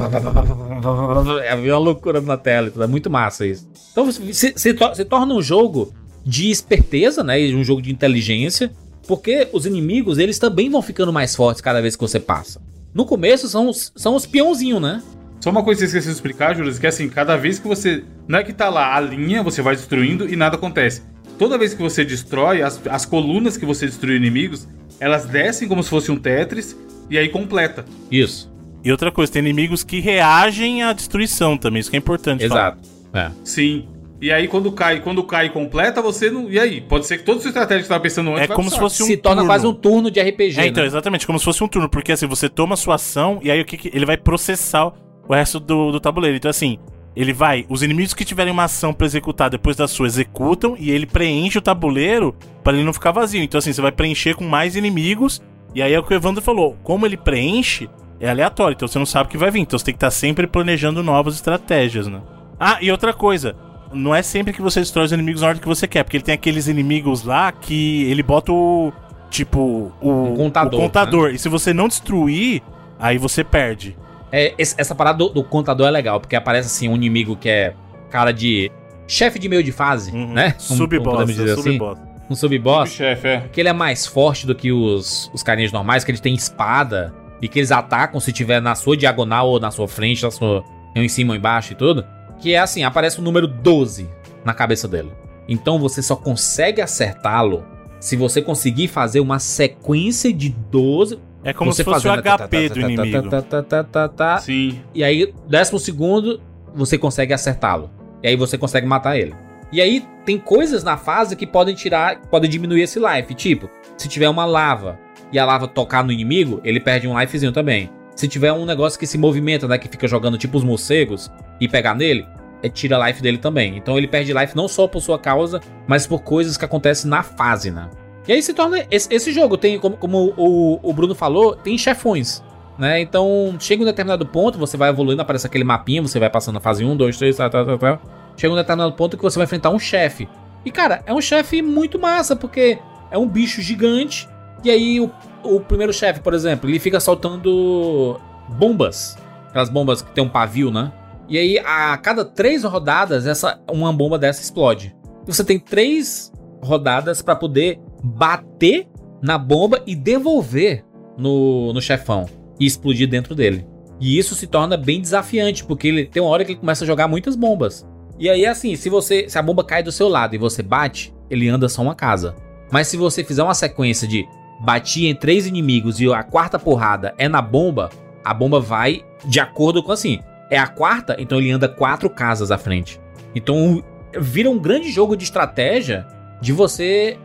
É uma loucura na tela. É muito massa isso. Então você, se, se, torna um jogo de esperteza, né? e Um jogo de inteligência, porque os inimigos eles também vão ficando mais fortes cada vez que você passa. No começo são os, são os peãozinhos, né? Só uma coisa que você esqueceu de explicar, Júlio, que é assim, cada vez que você. Não é que tá lá a linha, você vai destruindo e nada acontece. Toda vez que você destrói, as, as colunas que você destruiu inimigos, elas descem como se fosse um Tetris e aí completa. Isso, E outra coisa, tem inimigos que reagem à destruição também, isso que é importante. falar. exato. É. Sim. E aí quando cai, quando cai e completa, você não. E aí? Pode ser que toda a sua estratégia que você tava pensando antes É vai como se fosse um Se torna turno. quase um turno de RPG. É, então, né? exatamente, como se fosse um turno, porque assim, você toma a sua ação e aí o que, que ele vai processar o resto do, do tabuleiro. Então, assim, ele vai, os inimigos que tiverem uma ação pra executar depois da sua executam e ele preenche o tabuleiro pra ele não ficar vazio. Então, assim, você vai preencher com mais inimigos e aí é o que o Evandro falou, como ele preenche, é aleatório, então você não sabe o que vai vir. Então você tem que estar sempre planejando novas estratégias, né? Ah, e outra coisa. Não é sempre que você destrói os inimigos na ordem que você quer, porque ele tem aqueles inimigos lá que ele bota o. Tipo, o, Um contador, o contador. E se você não destruir, aí você perde. É, essa parada do, do contador é legal, porque aparece assim um inimigo que é cara de. chefe de meio de fase, Uhum. né? Como Sub-boss, podemos dizer é assim. sub-boss. Um sub-boss. Chefe, é. que ele é mais forte do que os, os carinhas normais, que eles têm espada e que eles atacam se tiver na sua diagonal ou na sua frente, na sua, em cima ou embaixo e tudo. Que é assim, aparece o número 12 na cabeça dele. Então você só consegue acertá-lo se você conseguir fazer uma sequência de 12. É como você se fosse o fazendo tá, HP tá, do tá, tá, inimigo. tá, tá, tá, tá, tá, Sim. e aí, décimo segundo, você consegue acertá-lo. E aí você consegue matar ele. E aí tem coisas na fase que podem tirar, podem diminuir esse life. Tipo, se tiver uma lava e a lava tocar no inimigo, ele perde um lifezinho também. Se tiver um negócio que se movimenta, né, que fica jogando tipo os morcegos e pegar nele, é, tira life dele também. Então ele perde life não só por sua causa, mas por coisas que acontecem na fase, né? E aí se torna. Esse, esse jogo tem, como, como o, o Bruno falou, tem chefões né? Então, chega um determinado ponto, você vai evoluindo, aparece aquele mapinha, você vai passando a fase 1, 2, 3, tal, tal, tal, tal. Chega um determinado ponto que você vai enfrentar um chefe. E, cara, é um chefe muito massa, porque é um bicho gigante. E aí, o, o primeiro chefe, por exemplo, ele fica soltando bombas. Aquelas bombas que tem um pavio, né? E aí, a cada três rodadas, essa, uma bomba dessa explode. Você tem três rodadas pra poder bater na bomba e devolver no, no chefão e explodir dentro dele. E isso se torna bem desafiante, porque ele tem uma hora que ele começa a jogar muitas bombas. E aí, assim, se você. Se a bomba cai do seu lado e você bate, ele anda só uma casa. Mas se você fizer uma sequência de bati em três inimigos e a quarta porrada é na bomba, a bomba vai de acordo com assim. É a quarta, então ele anda quatro casas à frente. Então vira um grande jogo de estratégia de você.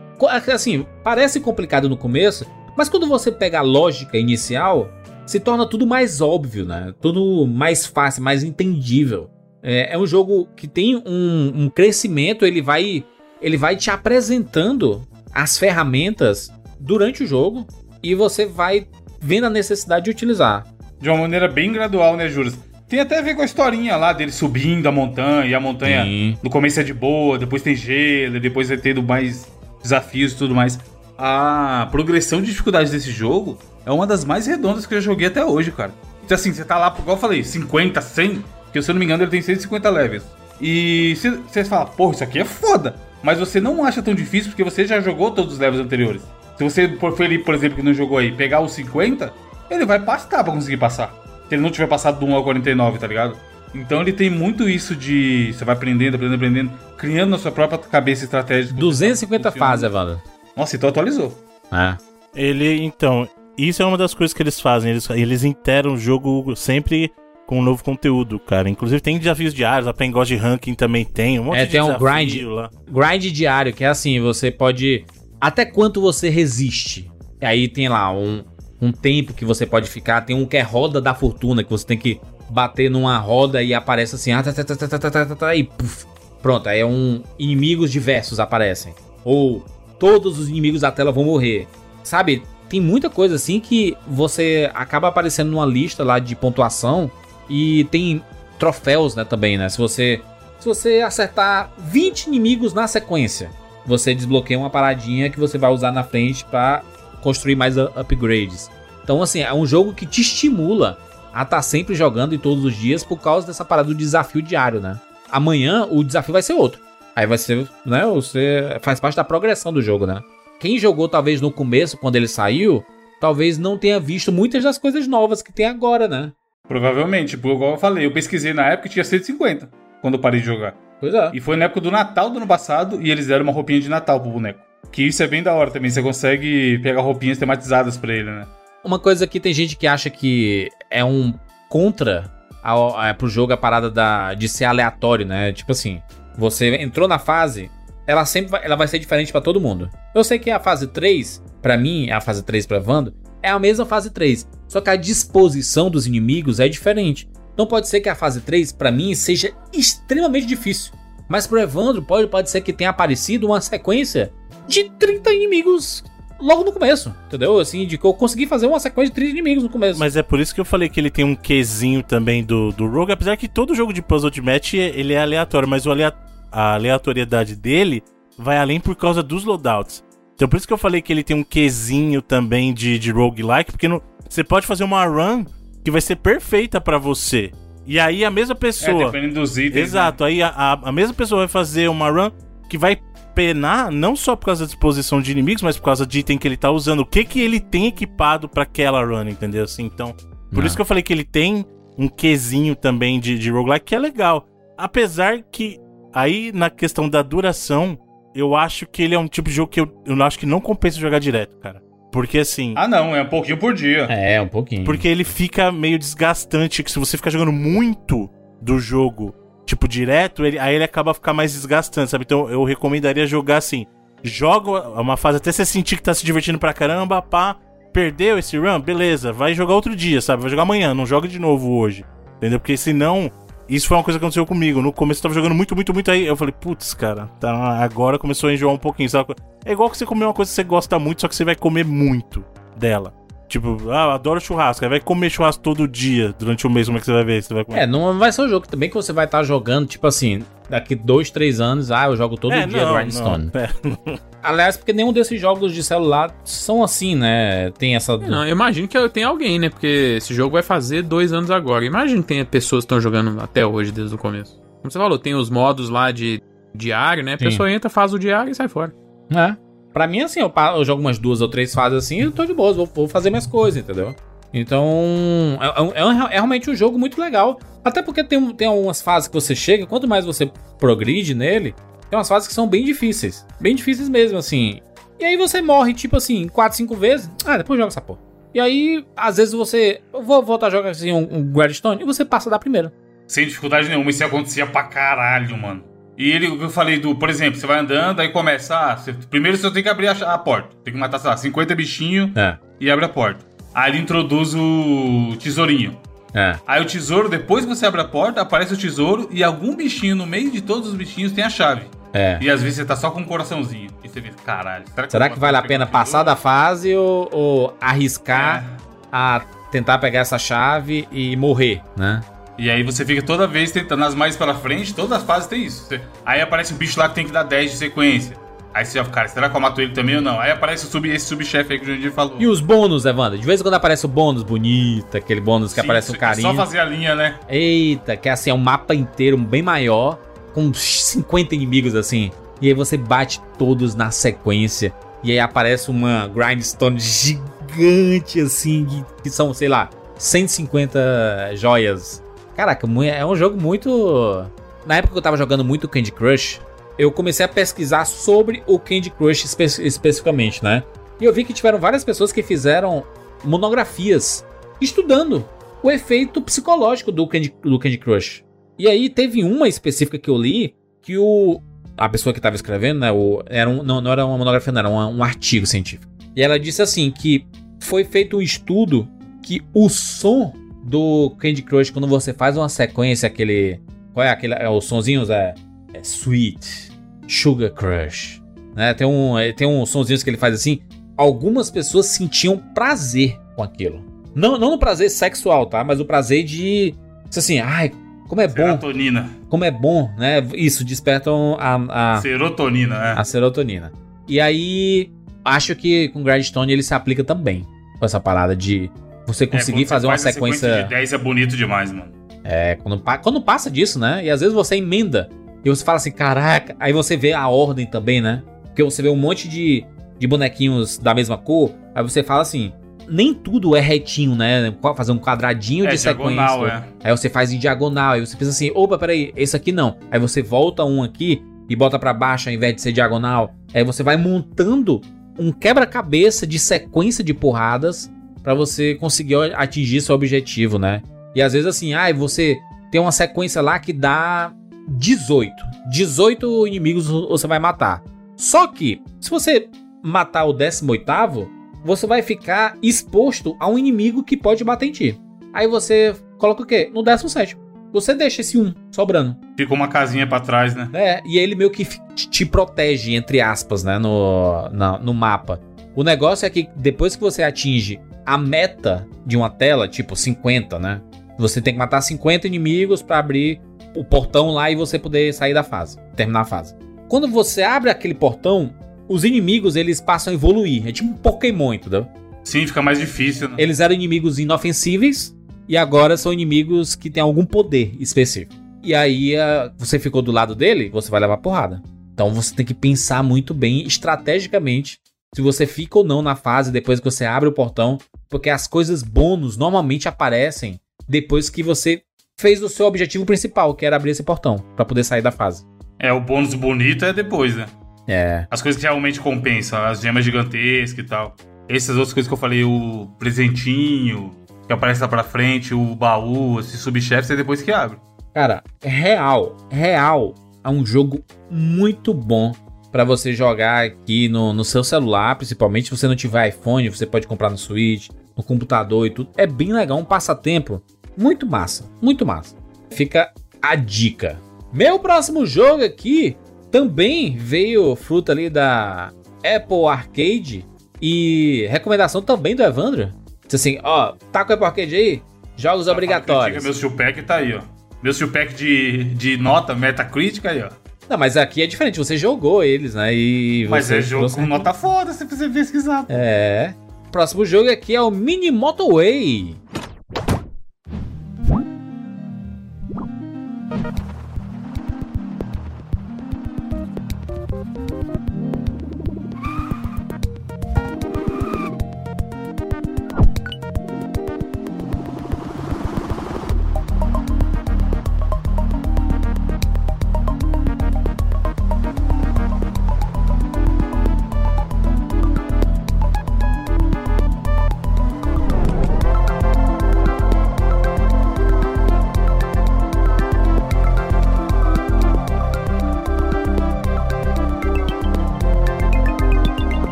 Assim, parece complicado no começo, mas quando você pega a lógica inicial, se torna tudo mais óbvio, né? Tudo mais fácil, mais entendível. É, é um jogo que tem um, um crescimento, ele vai, ele vai te apresentando as ferramentas durante o jogo e você vai vendo a necessidade de utilizar. De uma maneira bem gradual, né, Juras? Tem até a ver com a historinha lá dele subindo a montanha, e a montanha Sim. no começo é de boa, depois tem gelo, depois vai tendo mais desafios e tudo mais. A progressão de dificuldades desse jogo é uma das mais redondas que eu já joguei até hoje, cara. Então assim, você tá lá, igual eu falei, 50, 100, que se eu não me engano ele tem 150 levels. E você- você fala, porra, isso aqui é foda. Mas você não acha tão difícil porque você já jogou todos os levels anteriores. Se você for Felipe, por exemplo, que não jogou aí, pegar os 50, ele vai pastar pra conseguir passar. Se ele não tiver passado do 1 ao 49, tá ligado? Então ele tem muito isso de. Você vai aprendendo, aprendendo, aprendendo, criando na sua própria cabeça estratégia. 250 Funciona. fases, Evandro. Nossa, então atualizou. É. Ele, então, isso é uma das coisas que eles fazem. Eles, eles interam o jogo sempre com um novo conteúdo, cara. Inclusive tem desafios diários, quem gosta de ranking também tem. Um monte É, de tem um grind. lá. Grind diário, que é assim, você pode até quanto você resiste? E aí tem lá um, um tempo que você pode ficar, tem um que é roda da fortuna, que você tem que bater numa roda e aparece assim, ah, tá tá, tá, tá, tá, tá, tá, tá, tá, e puf, pronto, aí é um inimigos diversos aparecem. Ou todos os inimigos da tela vão morrer. Sabe? Tem muita coisa assim que você acaba aparecendo numa lista lá de pontuação e tem troféus, né, também, né? Se você se você acertar 20 inimigos na sequência, você desbloqueia uma paradinha que você vai usar na frente pra construir mais upgrades. Então, assim, é um jogo que te estimula a estar sempre jogando e todos os dias por causa dessa parada do desafio diário, né? Amanhã o desafio vai ser outro. Aí vai ser, né? Você faz parte da progressão do jogo, né? Quem jogou talvez no começo, quando ele saiu, talvez não tenha visto muitas das coisas novas que tem agora, né? Provavelmente, tipo, igual eu falei, eu pesquisei na época e tinha 150 quando eu parei de jogar. Pois é. E foi na época do Natal do ano passado e eles deram uma roupinha de Natal pro boneco. Que isso é bem da hora também, você consegue pegar roupinhas tematizadas pra ele, né? Uma coisa que tem gente que acha que é um contra ao, é, pro jogo a parada da, de ser aleatório, né? Tipo assim, você entrou na fase, ela sempre vai, ela vai ser diferente pra todo mundo. Eu sei que a fase 3, pra mim, a fase 3 pra Vando, é a mesma fase 3. Só que a disposição dos inimigos é diferente. Então pode ser que a fase 3, pra mim, seja extremamente difícil. Mas pro Evandro pode, pode ser que tenha aparecido uma sequência de 30 inimigos logo no começo, entendeu? Assim, de que eu consegui fazer uma sequência de 30 inimigos no começo. Mas é por isso que eu falei que ele tem um quesinho também do, do Rogue, apesar que todo jogo de puzzle de match ele é aleatório, mas alea- a aleatoriedade dele vai além por causa dos loadouts. Então por isso que eu falei que ele tem um quesinho também de, de roguelike, porque você pode fazer uma run que vai ser perfeita pra você. E aí a mesma É, pessoa. dependendo dos itens. Exato, aí a, a, a mesma pessoa vai fazer uma run que vai penar não só por causa da disposição de inimigos, mas por causa de item que ele tá usando. O que que ele tem equipado pra aquela run, entendeu? Assim, então, por Ah. isso que eu falei que ele tem um quesinho também de, de roguelike que é legal. Apesar que aí na questão da duração, eu acho que ele é um tipo de jogo que eu, eu acho que não compensa jogar direto, cara. Porque assim, Ah, não, é um pouquinho por dia. É, um pouquinho. porque ele fica meio desgastante, que se você ficar jogando muito do jogo, tipo, direto, ele, aí ele acaba ficar mais desgastante, sabe? Então eu recomendaria jogar assim, joga uma fase até você sentir que tá se divertindo pra caramba, pá, perdeu esse run, beleza, vai jogar outro dia, sabe? Vai jogar amanhã, não joga de novo hoje, entendeu? Porque senão... Isso foi uma coisa que aconteceu comigo. No começo eu tava jogando muito, muito, muito. Aí eu falei, putz, cara, tá, agora começou a enjoar um pouquinho. Sabe? É igual que você comer uma coisa que você gosta muito, só que você vai comer muito dela. Tipo, ah, eu adoro churrasco. Aí vai comer churrasco todo dia durante o mês, como é que você vai ver? Você vai comer. É, não vai ser um jogo também que você vai estar jogando, tipo assim, daqui dois, três anos, ah, eu jogo todo É, dia não, Grindstone. não, é. Aliás, porque nenhum desses jogos de celular são assim, né? Tem essa. Não, eu imagino que tem alguém, né? Porque esse jogo vai fazer dois anos agora. Imagino que tenha pessoas que estão jogando até hoje, desde o começo. Como você falou, tem os modos lá de diário, né? A Sim. pessoa entra, faz o diário e sai fora. É. Pra mim, assim, eu, eu jogo umas duas ou três fases assim e tô de boa, vou, vou fazer minhas coisas, entendeu? Então, é, é é é realmente um jogo muito legal. Até porque tem, tem algumas fases que você chega, quanto mais você progride nele, tem umas fases que são bem difíceis. Bem difíceis mesmo, assim. E aí você morre, tipo assim, 4, 5 vezes. Ah, depois joga essa porra. E aí, às vezes você. Eu vou voltar a jogar assim, um, um Gladstone e você passa da primeira. Sem dificuldade nenhuma, isso acontecia pra caralho, mano. E ele, o que eu falei do, por exemplo, você vai andando, aí começa, ah, você- primeiro você tem que abrir a, a porta. Tem que matar, sei lá, 50 bichinhos É. e abre a porta. Aí ele introduz o tesourinho. É. Aí o tesouro, depois que você abre a porta, aparece o tesouro e algum bichinho no meio de todos os bichinhos tem a chave. É. E às vezes você tá só com um coraçãozinho. E você vê, caralho, será que, Será que vale a pena passar da fase ou, ou arriscar É. a tentar pegar essa chave e morrer, né? E aí você fica toda vez tentando as mais pra frente, todas as fases tem isso. Você- Aí aparece um bicho lá que tem que dar 10 de sequência. Aí você fica, cara, será que eu mato ele também ou não? Aí aparece o sub, esse subchefe aí que o Jandir falou. E os bônus, Evandro? De vez em quando aparece o bônus bonito, aquele bônus que Sim, aparece um carinho. É só fazer a linha, né? Eita, que é assim, é um mapa inteiro bem maior, com uns 50 inimigos assim. E aí você bate todos na sequência. E aí aparece uma grindstone gigante assim, que, são, sei lá, 150 joias. Caraca, é um jogo muito. Na época que eu tava jogando muito Candy Crush, eu comecei a pesquisar sobre o Candy Crush espe- especificamente, né? E eu vi que tiveram várias pessoas que fizeram monografias estudando o efeito psicológico do Candy, do Candy Crush. E aí teve uma específica que eu li que o a pessoa que estava escrevendo, né, o, era um, não, não era uma monografia, não, era um, um artigo científico. E ela disse assim que foi feito um estudo que o som do Candy Crush quando você faz uma sequência aquele qual é aquele é, os sonzinhos é, é sweet, sugar crush, né? Tem um tem uns sonzinhos que ele faz assim. Algumas pessoas sentiam prazer com aquilo. Não, não no prazer sexual, tá? Mas o prazer de. Assim, ai, como é bom, Serotonina. como é bom, né? Isso, despertam a, a, Serotonina, né? a serotonina. E aí, acho que com Grindstone ele se aplica também com essa parada de você É, conseguir você fazer uma faz a sequência. de 10 é bonito demais, mano. É, quando, quando passa disso, né? E às vezes você emenda. E você fala assim, caraca. Aí você vê a ordem também, né? Porque você vê um monte de, de bonequinhos da mesma cor. Aí você fala assim. Nem tudo é retinho, né? Fazer um quadradinho É, de diagonal, sequência. é. Aí você faz em diagonal. Aí você pensa assim: opa, peraí, esse aqui não. Aí você volta um aqui e bota pra baixo ao invés de ser diagonal. Aí você vai montando um quebra-cabeça de sequência de porradas pra você conseguir atingir seu objetivo, né? E às vezes assim, ah, você tem uma sequência lá que dá 18. 18 inimigos você vai matar. Só que, se você matar o 18º, você vai ficar exposto a um inimigo que pode bater em ti. Aí você coloca o quê? No 17. Você deixa esse 1 sobrando. Ficou uma casinha pra trás, né? É, e ele meio que te protege, entre aspas, né, no, na- no mapa. O negócio é que depois que você atinge a meta de uma tela, tipo 50, né? Você tem que matar 50 inimigos pra abrir o portão lá e você poder sair da fase, terminar a fase. Quando você abre aquele portão, os inimigos eles passam a evoluir. É tipo um Pokémon, entendeu? Sim, fica mais difícil, né? Eles eram inimigos inofensíveis e agora são inimigos que têm algum poder específico. E aí você ficou do lado dele, você vai levar porrada. Então você tem que pensar muito bem estrategicamente se você fica ou não na fase depois que você abre o portão, porque as coisas bônus normalmente aparecem depois que você fez o seu objetivo principal, que era abrir esse portão pra poder sair da fase. É, o bônus bonito é depois, né? É. As coisas que realmente compensam, as gemas gigantescas e tal. Essas outras coisas que eu falei, o presentinho, que aparece lá pra frente, o baú, esses subchefes, é depois que abre. Cara, real, real, é um jogo muito bom pra você jogar aqui no, no seu celular, principalmente se você não tiver iPhone, você pode comprar no Switch, no computador e tudo. É bem legal, um passatempo muito massa, muito massa. Fica a dica. Meu próximo jogo aqui também veio fruto ali da Apple Arcade e recomendação também do Evandro. Disse assim, ó, tá com o Apple Arcade aí? Jogos obrigatórios. Meu Silpack tá aí, ó. Meu Silpack de, de nota Metacritic aí, ó. Não, mas aqui é diferente, você jogou eles, né? E Mas você é jogo com nota foda, se você pesquisar. pô. É. Próximo jogo aqui é o Mini Motorway.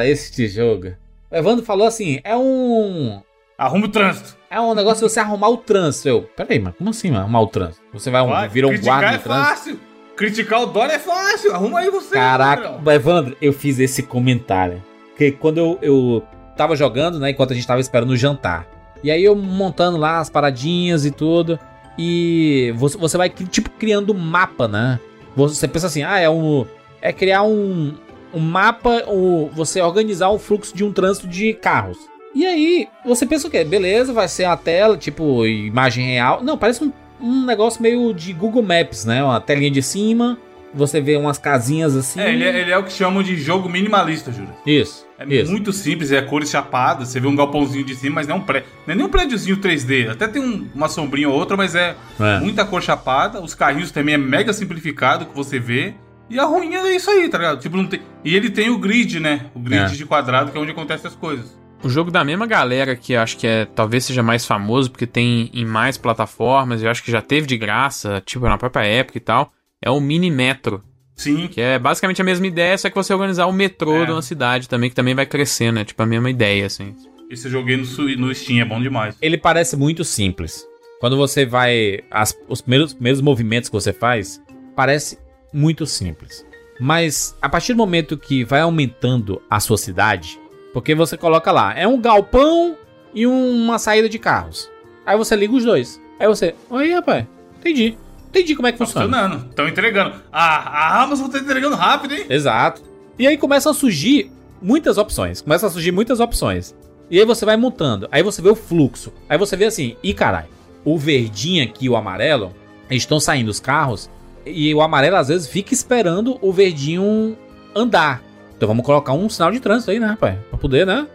Cara, esse jogo. O Evandro falou assim: é um. Arruma o trânsito. É um negócio de você arrumar o trânsito. Eu, peraí, mas como assim, mano? Arrumar o trânsito? Você vai, Vai, virar um guarda é no trânsito? fácil. Criticar o Dória é fácil. Arruma aí você. Caraca, Gabriel. Evandro, eu fiz esse comentário. Porque quando eu, eu tava jogando, né? Enquanto a gente tava esperando o jantar. E aí eu montando lá as paradinhas e tudo. E você, você vai, tipo, criando um mapa, né? Você pensa assim, ah, é um. É criar um, um mapa, o, você organizar o fluxo de um trânsito de carros. E aí, você pensa o quê? Beleza, vai ser a tela, tipo, imagem real. Não, parece um, um negócio meio de Google Maps, né? Uma telinha de cima, você vê umas casinhas assim. É, ele é, ele é o que chamam de jogo minimalista, Júlio. Isso. É isso. muito simples, é cores chapadas, você vê um galpãozinho de cima, mas não é um prédio. Não é nem um prédiozinho 3D. Até tem um- uma sombrinha ou outra, mas é, É. muita cor chapada. Os carrinhos também é mega simplificado que você vê. E a ruim é isso aí, tá ligado? Tipo, não tem... E ele tem o grid, né? O grid É. de quadrado, que é onde acontecem as coisas. O jogo da mesma galera que eu acho que é talvez seja mais famoso porque tem em mais plataformas, eu acho que já teve de graça, tipo na própria época e tal, é o Mini Metro, Sim. que é basicamente a mesma ideia, só que você organizar o metrô É. de uma cidade também, que também vai crescendo, é tipo a mesma ideia, assim. Esse eu joguei no, no Steam, é bom demais. Ele parece muito simples. Quando você vai. as- os primeiros, primeiros movimentos que você faz, parece muito simples. Mas a partir do momento que vai aumentando a sua cidade, porque você coloca lá, é um galpão e uma saída de carros. Aí você liga os dois. Aí você, oi rapaz, entendi. Entendi como é que Tá funciona. funcionando. Estão entregando. Ah, a Amazon tá entregando rápido, hein? Exato. E aí começam a surgir muitas opções. Começam a surgir muitas opções. E aí você vai montando. Aí você vê o fluxo. Aí você vê assim, e caralho, o verdinho aqui e o amarelo, estão saindo os carros. E o amarelo às vezes fica esperando o verdinho andar. Então vamos colocar um sinal de trânsito aí, né, rapaz? Pra poder, né?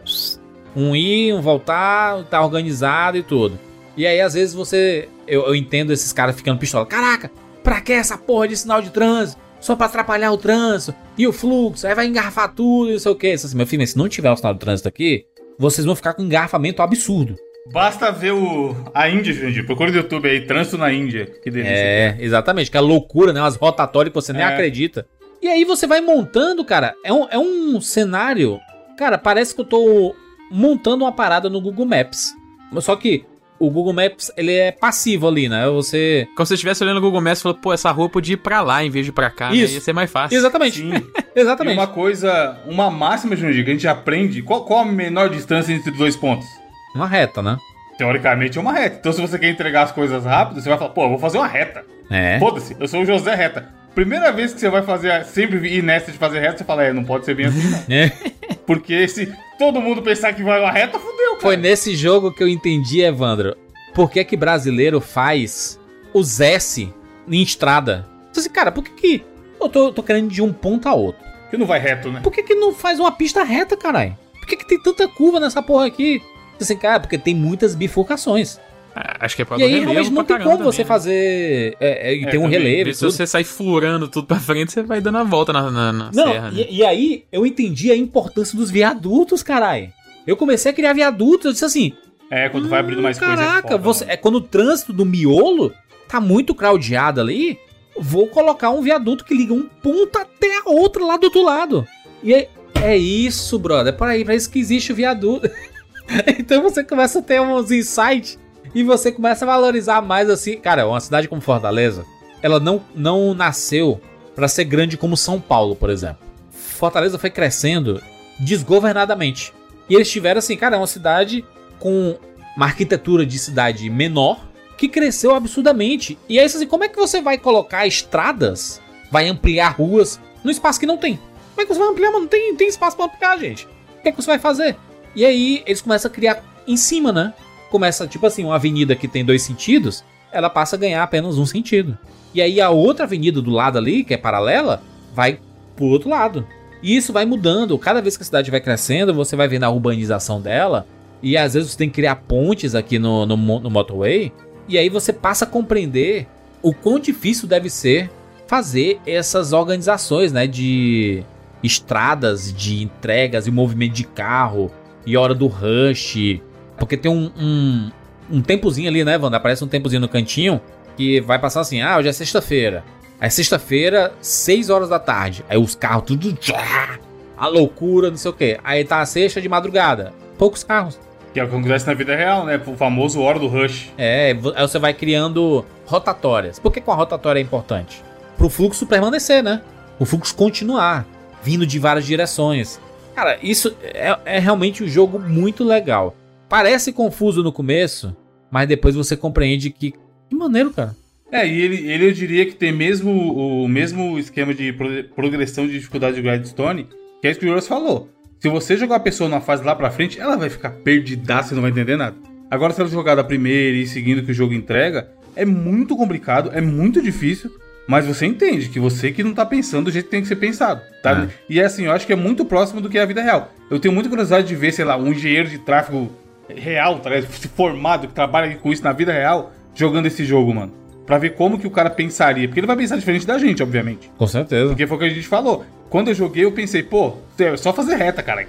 Um ir, um voltar, tá organizado e tudo. E aí, às vezes, você. Eu, eu entendo esses caras ficando pistola. Caraca, pra que essa porra de sinal de trânsito? Só pra atrapalhar o trânsito e o fluxo, aí vai engarrafar tudo e não sei o que. Assim, meu filho, se não tiver o sinal de trânsito aqui, vocês vão ficar com engarrafamento absurdo. Basta ver o a Índia, gente. Procura no YouTube aí, trânsito na Índia. Que delícia. É, exatamente. Que é loucura, né? Umas rotatórias que você nem É. acredita. E aí você vai montando, cara. É um, é um cenário. Cara, parece que eu tô montando uma parada no Google Maps. Só que o Google Maps, ele é passivo ali, né? Você... Como se você estivesse olhando o Google Maps e falando, pô, essa rua podia ir pra lá em vez de ir pra cá, né? Isso. Ia ser mais fácil. Exatamente. Sim. E Exatamente. uma coisa, uma máxima, Jundir, que a gente aprende, qual, qual a menor distância entre dois pontos? Uma reta, né? Teoricamente é uma reta. Então se você quer entregar as coisas rápido, você vai falar, pô, eu vou fazer uma reta. É. Foda-se, eu sou o José Reta. Primeira vez que você vai fazer, sempre ir nessa de fazer reta, você fala, é, não pode ser bem assim, não. É. Porque se todo mundo pensar que vai uma reta, fudeu, cara. Foi nesse jogo que eu entendi, Evandro, por que que brasileiro faz os S em estrada. Disse, cara, por que que eu tô, tô querendo de um ponto a outro? Que não vai reto, né? Por que que não faz uma pista reta, caralho? Por que que tem tanta curva nessa porra aqui? Disse, cara, porque tem muitas bifurcações. Ah, Acho que é por E aí realmente não pra tem como você também, né? fazer. É, é, e É, tem um também. relevo. Se tudo. você sair furando tudo pra frente, você vai dando a volta na, na, na Não, serra, né? e, e aí eu entendi a importância dos viadutos, caralho. Eu comecei a criar viadutos, eu disse assim, É, quando vai abrindo mais coisa. Caraca, você, mano. é quando o trânsito do miolo tá muito craudiado ali, vou colocar um viaduto que liga um ponto até a outra lá do outro lado. E é, é isso, brother. É para aí, para isso que existe o viaduto. então você começa a ter uns insights e você começa a valorizar mais assim. Cara, uma cidade como Fortaleza, ela não, não nasceu para ser grande como São Paulo, por exemplo. Fortaleza foi crescendo desgovernadamente. E eles tiveram assim, cara, uma cidade com uma arquitetura de cidade menor que cresceu absurdamente. E aí, assim, como é que você vai colocar estradas, vai ampliar ruas no espaço que não tem? Como é que você vai ampliar, mano? Não tem, tem espaço pra ampliar, gente. O que é que você vai fazer? E aí, eles começam a criar em cima, né? Começa, tipo assim, uma avenida que tem dois sentidos, ela passa a ganhar apenas um sentido. E aí, a outra avenida do lado ali, que é paralela, vai pro outro lado. E isso vai mudando. Cada vez que a cidade vai crescendo, você vai vendo a urbanização dela. E às vezes você tem que criar pontes aqui no, no, no motorway. E aí você passa a compreender o quão difícil deve ser fazer essas organizações, né? De estradas, de entregas e movimento de carro. E hora do rush. Porque tem um, um, um tempozinho ali, né, Wanda? Aparece um tempozinho no cantinho que vai passar assim: ah, hoje é sexta-feira. Aí sexta-feira, 6 horas da tarde. Aí os carros tudo. A loucura, não sei o que. Aí tá a sexta de madrugada. Poucos carros. Que é o que acontece na vida real, né? O famoso hora do rush. É, aí você vai criando rotatórias. Por que, que uma rotatória é importante? Pro fluxo permanecer, né? O fluxo continuar, vindo de várias direções. Cara, isso é, é realmente um jogo muito legal. Parece confuso no começo, mas depois você compreende que. Que maneiro, cara. É, e ele, ele eu diria que tem mesmo o mesmo esquema de pro- progressão de dificuldade de Grindstone, que é isso que o Jonas falou. Se você jogar a pessoa numa fase lá pra frente, ela vai ficar perdidaça e não vai entender nada. Agora, se ela jogar da primeira e seguindo o que o jogo entrega, é muito complicado, é muito difícil, mas você entende que você que não tá pensando do jeito que tem que ser pensado, tá? E é assim, eu acho que é muito próximo do que é a vida real. Eu tenho muita curiosidade de ver, sei lá, um engenheiro de tráfego real, tá formado, que trabalha com isso na vida real, jogando esse jogo, mano. Pra ver como que o cara pensaria. Porque ele vai pensar diferente da gente, obviamente. Com certeza. Porque foi o que a gente falou. Quando eu joguei, eu pensei, pô, é só fazer reta, cara.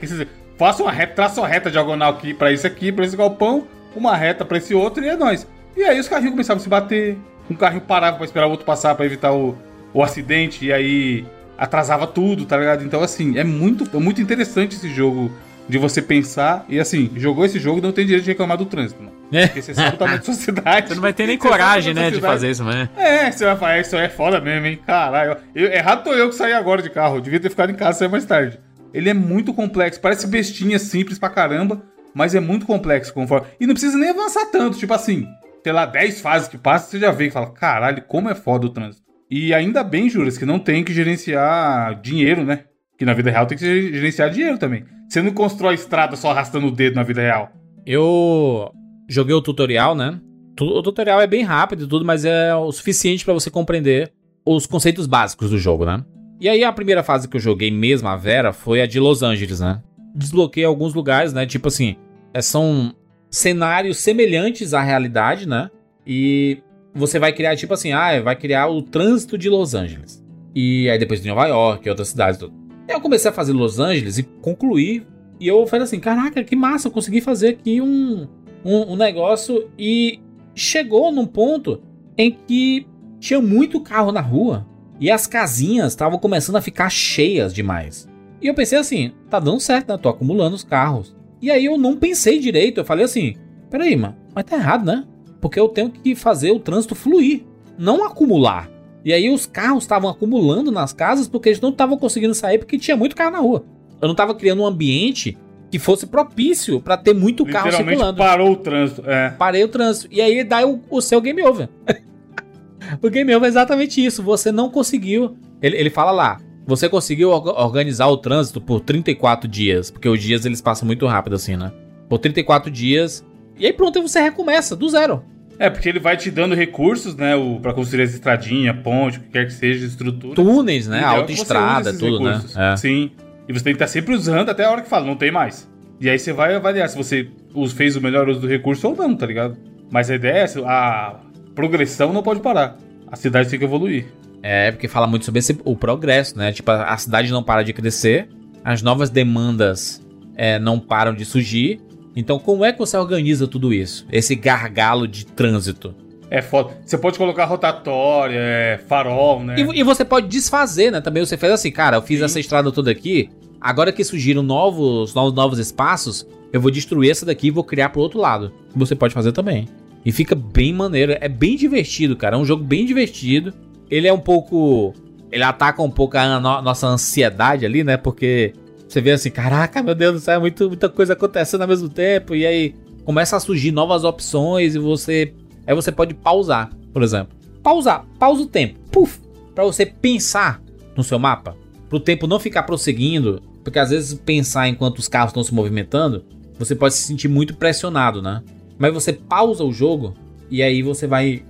Faça uma reta, traça uma reta diagonal aqui pra isso aqui, pra esse galpão, uma reta pra esse outro e é nóis. E aí os carrinhos começavam a se bater, um carrinho parava pra esperar o outro passar pra evitar o, o acidente, e aí atrasava tudo, tá ligado? Então, assim, é muito, é muito interessante esse jogo de você pensar. E assim, jogou esse jogo, não tem direito de reclamar do trânsito, mano. É. Porque você sabe o tamanho da sua cidade. Você não vai ter nem sabe coragem, né, de fazer isso, mas... É, você vai falar, isso é foda mesmo, hein? Caralho. Eu, errado tô eu que saí agora de carro. Devia ter ficado em casa e sair mais tarde. Ele é muito complexo. Parece bestinha simples pra caramba, mas é muito complexo conforme. E não precisa nem avançar tanto. Tipo assim, sei lá, 10 fases que passa, você já vê e fala, caralho, como é foda o trânsito. E ainda bem, Juras, que não tem que gerenciar dinheiro, né? Que na vida real tem que gerenciar dinheiro também. Você não constrói estrada só arrastando o dedo na vida real. Eu joguei o tutorial, né? O tutorial é bem rápido e tudo, mas é o suficiente pra você compreender os conceitos básicos do jogo, né? E aí a primeira fase que eu joguei mesmo, a Vera, foi a de Los Angeles, né? Desbloqueei alguns lugares, né? Tipo assim, é, são cenários semelhantes à realidade, né? E você vai criar, tipo assim, ah, vai criar o trânsito de Los Angeles. E aí depois de Nova York e outras cidades. Tudo. Eu comecei a fazer Los Angeles e concluí. E eu falei assim, caraca, que massa, eu consegui fazer aqui um, um, um negócio. E chegou num ponto em que tinha muito carro na rua. E as casinhas estavam começando a ficar cheias demais. E eu pensei assim, tá dando certo, né? Tô acumulando os carros. E aí eu não pensei direito, eu falei assim, peraí, mano, Mas tá errado, né? Porque eu tenho que fazer o trânsito fluir, não acumular. E aí os carros estavam acumulando nas casas porque eles não estavam conseguindo sair porque tinha muito carro na rua. Eu não estava criando um ambiente que fosse propício para ter muito carro circulando. parou o trânsito. É. Parei o trânsito. E aí dá o, o seu game over. o game over é exatamente isso. Você não conseguiu. Ele, ele fala lá. Você conseguiu orga- organizar o trânsito por 34 dias. Porque os dias eles passam muito rápido assim, né? Por 34 dias. E aí pronto, você recomeça do zero. É, porque ele vai te dando recursos, né? O, pra construir as estradinhas, ponte, o que quer que seja, estrutura. Túneis, né? É Autoestrada, tudo, né? recursos. É. Sim. E você tem que estar sempre usando até a hora que fala, não tem mais. E aí você vai avaliar se você fez o melhor uso do recurso ou não, tá ligado? Mas a ideia é essa, a progressão não pode parar. A cidade tem que evoluir. É, porque fala muito sobre esse- o progresso, né? Tipo, a, a cidade não para de crescer, as novas demandas é, não param de surgir. Então, como é que você organiza tudo isso? Esse gargalo de trânsito. É foda. Você pode colocar rotatória, é, farol, né? E, e você pode desfazer, né? Também você fez assim, cara, eu fiz essa estrada toda aqui. Agora que surgiram novos, novos, novos espaços, eu vou destruir essa daqui e vou criar pro outro lado. Você pode fazer também. E fica bem maneiro. É bem divertido, cara. É um jogo bem divertido. Ele é um pouco. Ele ataca um pouco a no- nossa ansiedade ali, né? Porque você vê assim, caraca, meu Deus do céu, é muito, muita coisa acontecendo ao mesmo tempo. E aí começa a surgir novas opções e você. Aí você pode pausar, por exemplo. Pausar, pausa o tempo. Puf! Pra você pensar no seu mapa. Pro tempo não ficar prosseguindo. Porque às vezes pensar enquanto os carros estão se movimentando, você pode se sentir muito pressionado, né? Mas você pausa o jogo e aí você vai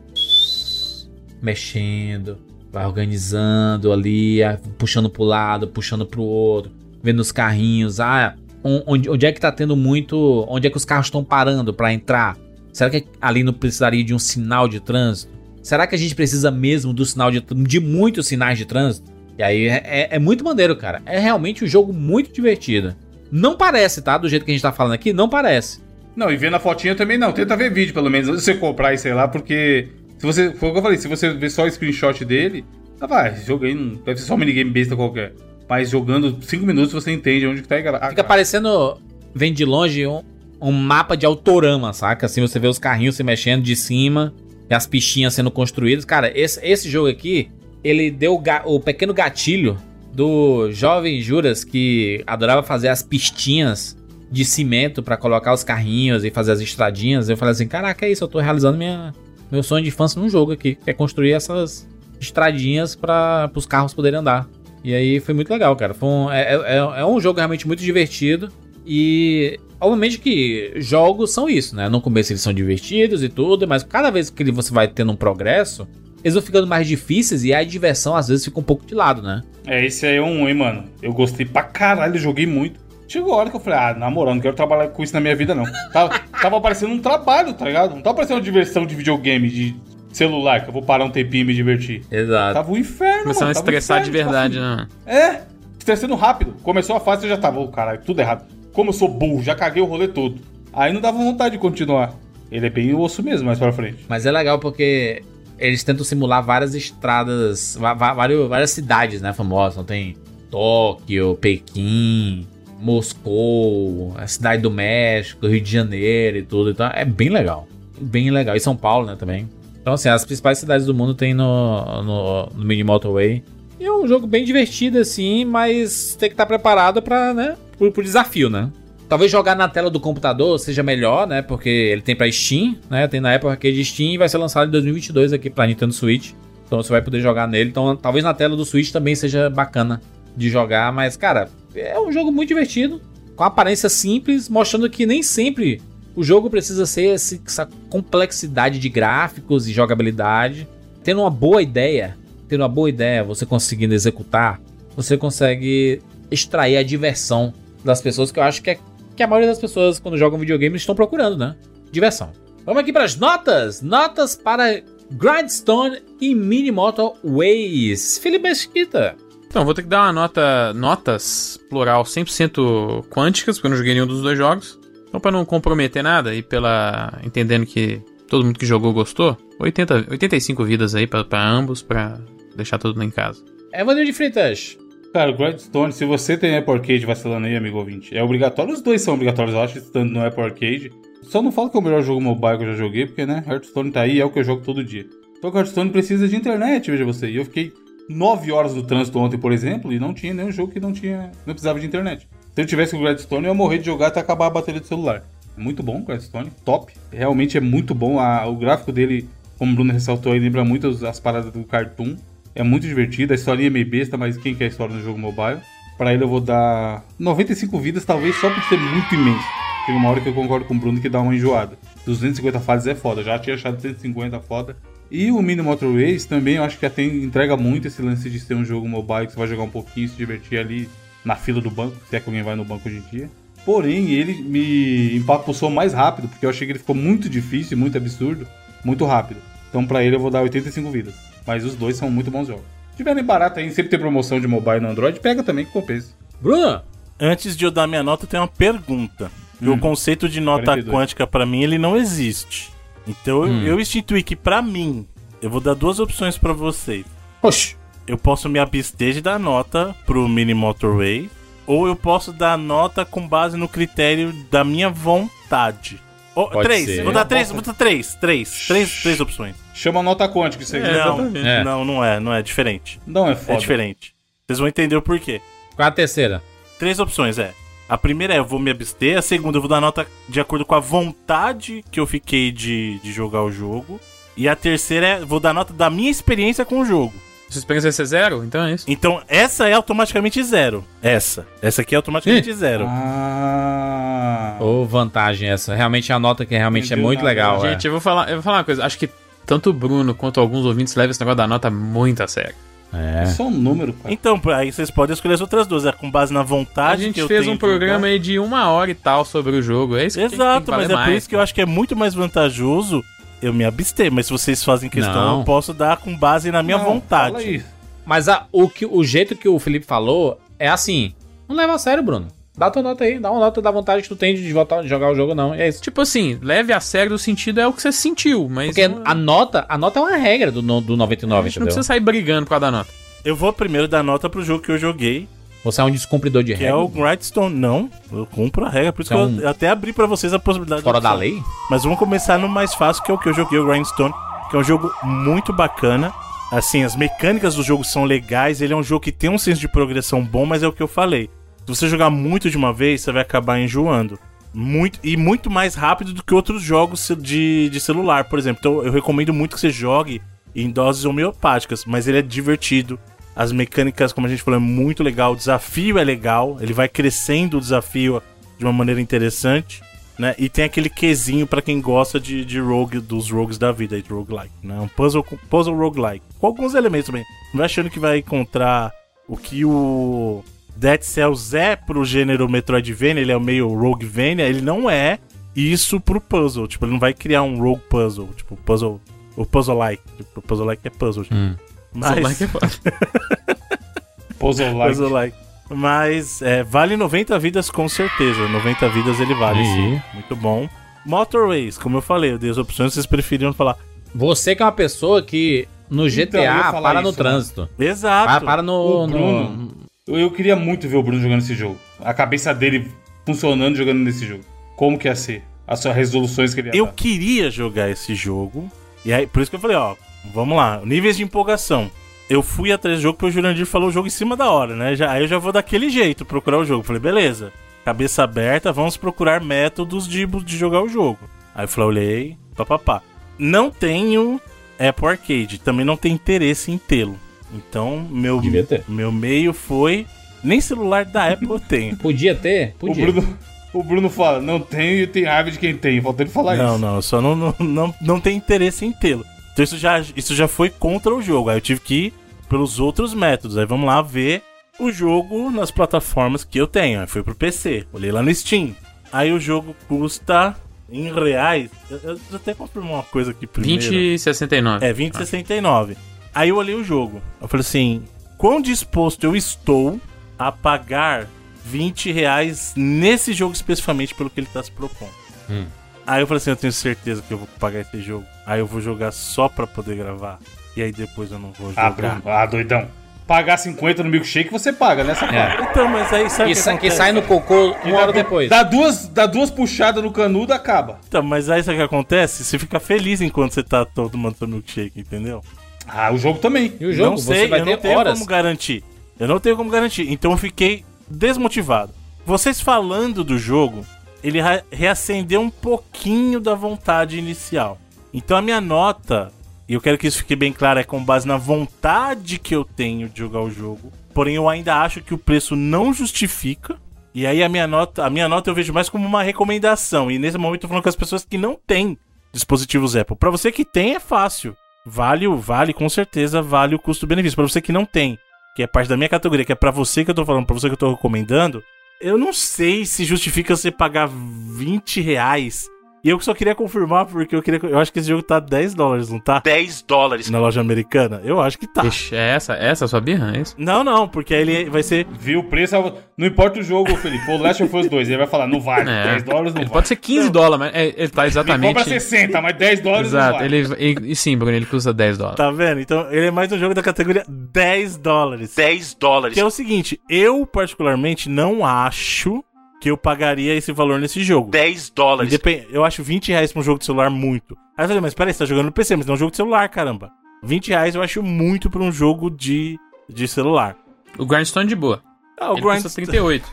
mexendo, vai organizando ali, ah, puxando pro lado, puxando pro outro, vendo os carrinhos, ah, on- onde, onde é que tá tendo muito, onde é que os carros estão parando pra entrar? Será que ali não precisaria de um sinal de trânsito? Será que a gente precisa mesmo do sinal de, de muitos sinais de trânsito? E aí é, é- é muito maneiro, cara. É realmente um jogo muito divertido. Não parece, tá? Do jeito que a gente tá falando aqui, não parece. Não, e vendo a fotinha também não. Tenta ver vídeo, pelo menos, você comprar e sei lá, porque. Se você. Foi o que eu falei, se você ver só o screenshot dele, ah, vai, não- deve ser só um minigame besta qualquer. Mas jogando 5 minutos você entende onde que tá a gra- a Fica parecendo, vem de longe, um, um mapa de autorama, saca? Assim você vê os carrinhos se mexendo de cima e as pichinhas sendo construídas. Cara, esse, esse jogo aqui, ele deu o, pequeno gatilho do jovem Juras que adorava fazer as pistinhas de cimento pra colocar os carrinhos e fazer as estradinhas. Eu falei assim: caraca, é isso, eu tô realizando minha, meu sonho de infância num jogo aqui, que é construir essas estradinhas para os carros poderem andar. E aí foi muito legal, cara. Foi um- é, é- é um jogo realmente muito divertido. E obviamente que jogos são isso, né? No começo eles são divertidos e tudo, mas cada vez que você vai tendo um progresso, eles vão ficando mais difíceis e a diversão às vezes fica um pouco de lado, né? É, esse aí é um, hein, mano. Eu gostei pra caralho, joguei muito. Chegou a hora que eu falei, ah, na moral, não quero trabalhar com isso na minha vida, não. Tava, tava parecendo um trabalho, tá ligado? Não tava parecendo uma diversão de videogame, de celular, que eu vou parar um tempinho e me divertir. Exato. Tava um inferno, Começando a estressar de inferno, tipo verdade, assim. né? É, estressando rápido. Começou a fase, você já tava, ô caralho, tudo errado. Como eu sou burro, já caguei o rolê todo. Aí não dava vontade de continuar. Ele é bem osso mesmo, mais pra frente. Mas é legal porque eles tentam simular várias estradas, vários, várias cidades, né, famosas. Então tem Tóquio, Pequim, Moscou, a cidade do México, Rio de Janeiro e tudo. Então é bem legal. Bem legal. E São Paulo, né, também. Então, assim, as principais cidades do mundo tem no, no, no Mini Motorway. E é um jogo bem divertido, assim, mas tem que estar preparado para né, pro, pro desafio, né? Talvez jogar na tela do computador seja melhor, né? Porque ele tem pra Steam, né? Tem na Apple Arcade Steam e vai ser lançado em 2022 aqui pra Nintendo Switch. Então você vai poder jogar nele. Então talvez na tela do Switch também seja bacana de jogar. Mas, cara, é um jogo muito divertido. Com aparência simples, mostrando que nem sempre o jogo precisa ser essa complexidade de gráficos e jogabilidade. Tendo uma boa ideia, tendo uma boa ideia, você conseguindo executar, você consegue extrair a diversão das pessoas, que eu acho que é que a maioria das pessoas, quando jogam videogame, estão procurando, né? Diversão. Vamos aqui para as notas. Notas para Grindstone e Mini Motor Ways. Felipe Mesquita. Então, vou ter que dar uma nota, notas, plural, 100% quânticas, porque eu não joguei nenhum dos dois jogos. Então, pra não comprometer nada e pela. entendendo que todo mundo que jogou gostou, 80, 85 vidas aí pra, pra ambos, pra deixar tudo em casa. Evandro de Fritas. Cara, o Grindstone, se você tem Apple Arcade vacilando aí, amigo ouvinte, é obrigatório. Os dois são obrigatórios, eu acho, estando no Apple Arcade. Só não falo que é o melhor jogo mobile que eu já joguei, porque, né, Hearthstone tá aí, é o que eu jogo todo dia. Só que o Hearthstone precisa de internet, veja você. E eu fiquei 9 horas no trânsito ontem, por exemplo, e não tinha nenhum jogo que não tinha, não precisava de internet. Se eu tivesse o Gladstone, eu ia morrer de jogar até acabar a bateria do celular. Muito bom o Gladstone, top. Realmente é muito bom. A- o gráfico dele, como o Bruno ressaltou aí, lembra muito as, as paradas do Cartoon. É muito divertido, a historinha é meio besta, mas quem quer história no jogo mobile? Pra ele eu vou dar 95 vidas, talvez só por ser muito imenso. Tem uma hora que eu concordo com o Bruno que dá uma enjoada. 250 fases é foda, já tinha achado 150 foda. E o Mini Motor Race também eu acho que até entrega muito esse lance de ser um jogo mobile que você vai jogar um pouquinho, se divertir ali na fila do banco, se é que alguém vai no banco hoje em dia. Porém, ele me empapuçou mais rápido, porque eu achei que ele ficou muito difícil, muito absurdo, muito rápido. Então pra ele eu vou dar 85 vidas. Mas os dois são muito bons jogos. Se tiverem barato aí, sempre tem promoção de mobile no Android, pega também que compensa. Bruno, Antes de eu dar minha nota, eu tenho uma pergunta. E o conceito de nota 42. quântica pra mim, ele não existe. Então eu- Hum. eu instituí que pra mim, eu vou dar duas opções pra vocês. oxi, Eu posso me abster de dar nota pro Mini Motorway, ou eu posso dar nota com base no critério da minha vontade. Oh, três, ser. vou dar três, vou dar três, três, três, três opções. Chama nota quântica isso aí. É, não. É. Não, não é, não é diferente. não é É foda. diferente. Vocês vão entender o porquê. qual a terceira? Três opções, é. A primeira é eu vou me abster, a segunda eu vou dar nota de acordo com a vontade que eu fiquei de, de jogar o jogo. E a terceira é vou dar nota da minha experiência com o jogo. Sua experiência vai ser zero? Então é isso. Então, essa é automaticamente zero. Essa. Essa aqui é automaticamente zero. Ah. Ô, vantagem essa. Realmente é a nota que realmente é Entendeu muito nada. legal. é. Gente, eu vou falar, eu vou falar uma coisa. Acho que tanto o Bruno quanto alguns ouvintes levam esse negócio da nota muito a sério. É. É só um número, cara. Então, aí vocês podem escolher as outras duas. É com base na A vontade que gente eu fez tenho um programa aí de uma hora e tal sobre o jogo. É isso que tem- tem Exato, que mas é por mais, isso que eu acho que é muito mais vantajoso eu me abster. Mas se vocês fazem questão, Não. eu posso dar com base na minha Não, fala vontade. isso. Mas a- o, que, o jeito que o Felipe falou é assim. Não leva a sério, Bruno. Dá tua nota aí. Dá uma nota da vontade que tu tem de voltar de jogar o jogo, não. E é isso. Tipo assim, leve a sério o sentido é o que você sentiu, mas Porque não, a nota, a nota é uma regra do, do a 99, gente não entendeu? precisa sair brigando por causa da nota. Eu vou primeiro dar nota pro jogo que eu joguei, Você é um descumpridor de que regra. é o Grindstone. Não, eu cumpro a regra, por isso que é um- eu até abri pra vocês a possibilidade. de Fora da lei? Mas vamos começar no mais fácil, que é o que eu joguei, o Grindstone, que é um jogo muito bacana. Assim, as mecânicas do jogo são legais, ele é um jogo que tem um senso de progressão bom, mas é o que eu falei. Se você jogar muito de uma vez, você vai acabar enjoando. Muito, e muito mais rápido do que outros jogos de, de celular, por exemplo. Então eu recomendo muito que você jogue em doses homeopáticas, mas ele é divertido. As mecânicas, como a gente falou, é muito legal. O desafio é legal, ele vai crescendo o desafio de uma maneira interessante né? E tem aquele quesinho pra quem gosta de, de rogue, dos rogues da vida, de roguelike, né? Um puzzle, puzzle roguelike. Com alguns elementos também. Não vai achando que vai encontrar o que o Dead Cells é pro gênero Metroidvania, ele é meio Roguevania, ele não é isso pro puzzle. Tipo, ele não vai criar um rogue puzzle, tipo, puzzle, o puzzle-like. Tipo, o puzzle-like é puzzle, gente. Hum. Mas... Só like é. Puzzle like. Puzzle-like. Mas é, vale 90 vidas com certeza. 90 vidas ele vale, sim. Muito bom. Motorways, como eu falei, eu dei as opções, vocês preferiram falar. Você que é uma pessoa que no Então, GTA falar para no isso, né? trânsito. Exato. Para, para no, no-. Eu, eu queria muito ver o Bruno jogando esse jogo. A cabeça dele funcionando jogando nesse jogo. Como que ia ser? As suas resoluções que ele ia Eu dar. queria jogar esse jogo. E aí, por isso que eu falei, ó, vamos lá, níveis de empolgação. Eu fui atrás do jogo porque o Jurandir falou o jogo em cima da hora, né? Já, aí eu já vou daquele jeito procurar o jogo. Falei, beleza, cabeça aberta, vamos procurar métodos de, de jogar o jogo. Aí eu falei, olhei, papapá. Não tenho Apple Arcade, também não tenho interesse em tê-lo. Então, meu, meu meio foi. Nem celular da Apple eu tenho. Podia ter? O Podia. Bruno, o Bruno fala, não tenho e tem raiva de quem tem. Falta ele falar Não, isso. não, eu só não, não, não, não tenho interesse em tê-lo. Então isso já, isso já foi contra o jogo. Aí eu tive que ir pelos outros métodos. Aí vamos lá ver o jogo nas plataformas que eu tenho. Aí fui pro PC, olhei lá no Steam. Aí o jogo custa em reais. Eu, eu até confirmar uma coisa aqui primeiro. 20,69. É, 20,69. Aí eu olhei o jogo. Eu falei assim: quão disposto eu estou a pagar 20 reais nesse jogo especificamente pelo que ele tá se propondo? Hum. Aí eu falei assim: eu tenho certeza que eu vou pagar esse jogo. Aí eu vou jogar só pra poder gravar. E aí depois eu não vou Ah, jogar. Bruno. Ah, doidão. pagar 50 no milkshake, você paga, né? Você paga. Então, mas aí sabe o Que, que sa- que acontece? sai no cocô uma hora Dá- depois. Dá duas, dá duas puxadas no canudo, acaba. Então, mas aí sabe o que acontece? Você fica feliz enquanto você tá tomando seu milkshake, entendeu? Ah, o jogo também. E o jogo, não sei, eu ter não tenho horas. como garantir. Eu não tenho como garantir. Então eu fiquei desmotivado. Vocês falando do jogo, ele reacendeu um pouquinho da vontade inicial. Então a minha nota, e eu quero que isso fique bem claro, é com base na vontade que eu tenho de jogar o jogo. Porém, eu ainda acho que o preço não justifica. E aí a minha nota, a minha nota eu vejo mais como uma recomendação. E nesse momento eu tô falando com as pessoas que não têm dispositivos Apple. Pra você que tem é fácil. Vale, vale com certeza, vale o custo-benefício. Pra você que não tem, que é parte da minha categoria, que é pra você que eu tô falando, pra você que eu tô recomendando, eu não sei se justifica você pagar 20 reais. E eu só queria confirmar, porque eu queria. Eu acho que esse jogo tá 10 dólares, não tá? 10 dólares. Na loja americana? Eu acho que tá. Ixi, é essa, essa a sua birra? É isso? Não, não, porque aí ele vai ser. Viu o preço, não importa o jogo, Felipe. O Last of Us 2, ele vai falar, não vale. É. 10 dólares não Ele vale. pode ser 15 dólares, mas é, ele tá Ele exatamente. cobra 60, mas 10 dólares não Exato, vale. ele, ele- e sim, Bruno, ele custa 10 dólares. Tá vendo? Então ele é mais um jogo da categoria 10 dólares. 10 dólares. Que é o seguinte, eu particularmente não acho que eu pagaria esse valor nesse jogo. 10 dólares. Independ- Eu acho 20 reais pra um jogo de celular muito. Aí eu falei, mas peraí, você tá jogando no PC, mas não é um jogo de celular, caramba. 20 reais eu acho muito pra um jogo de, de celular. O Grindstone de boa. Ah, o ele Grind... custa 38.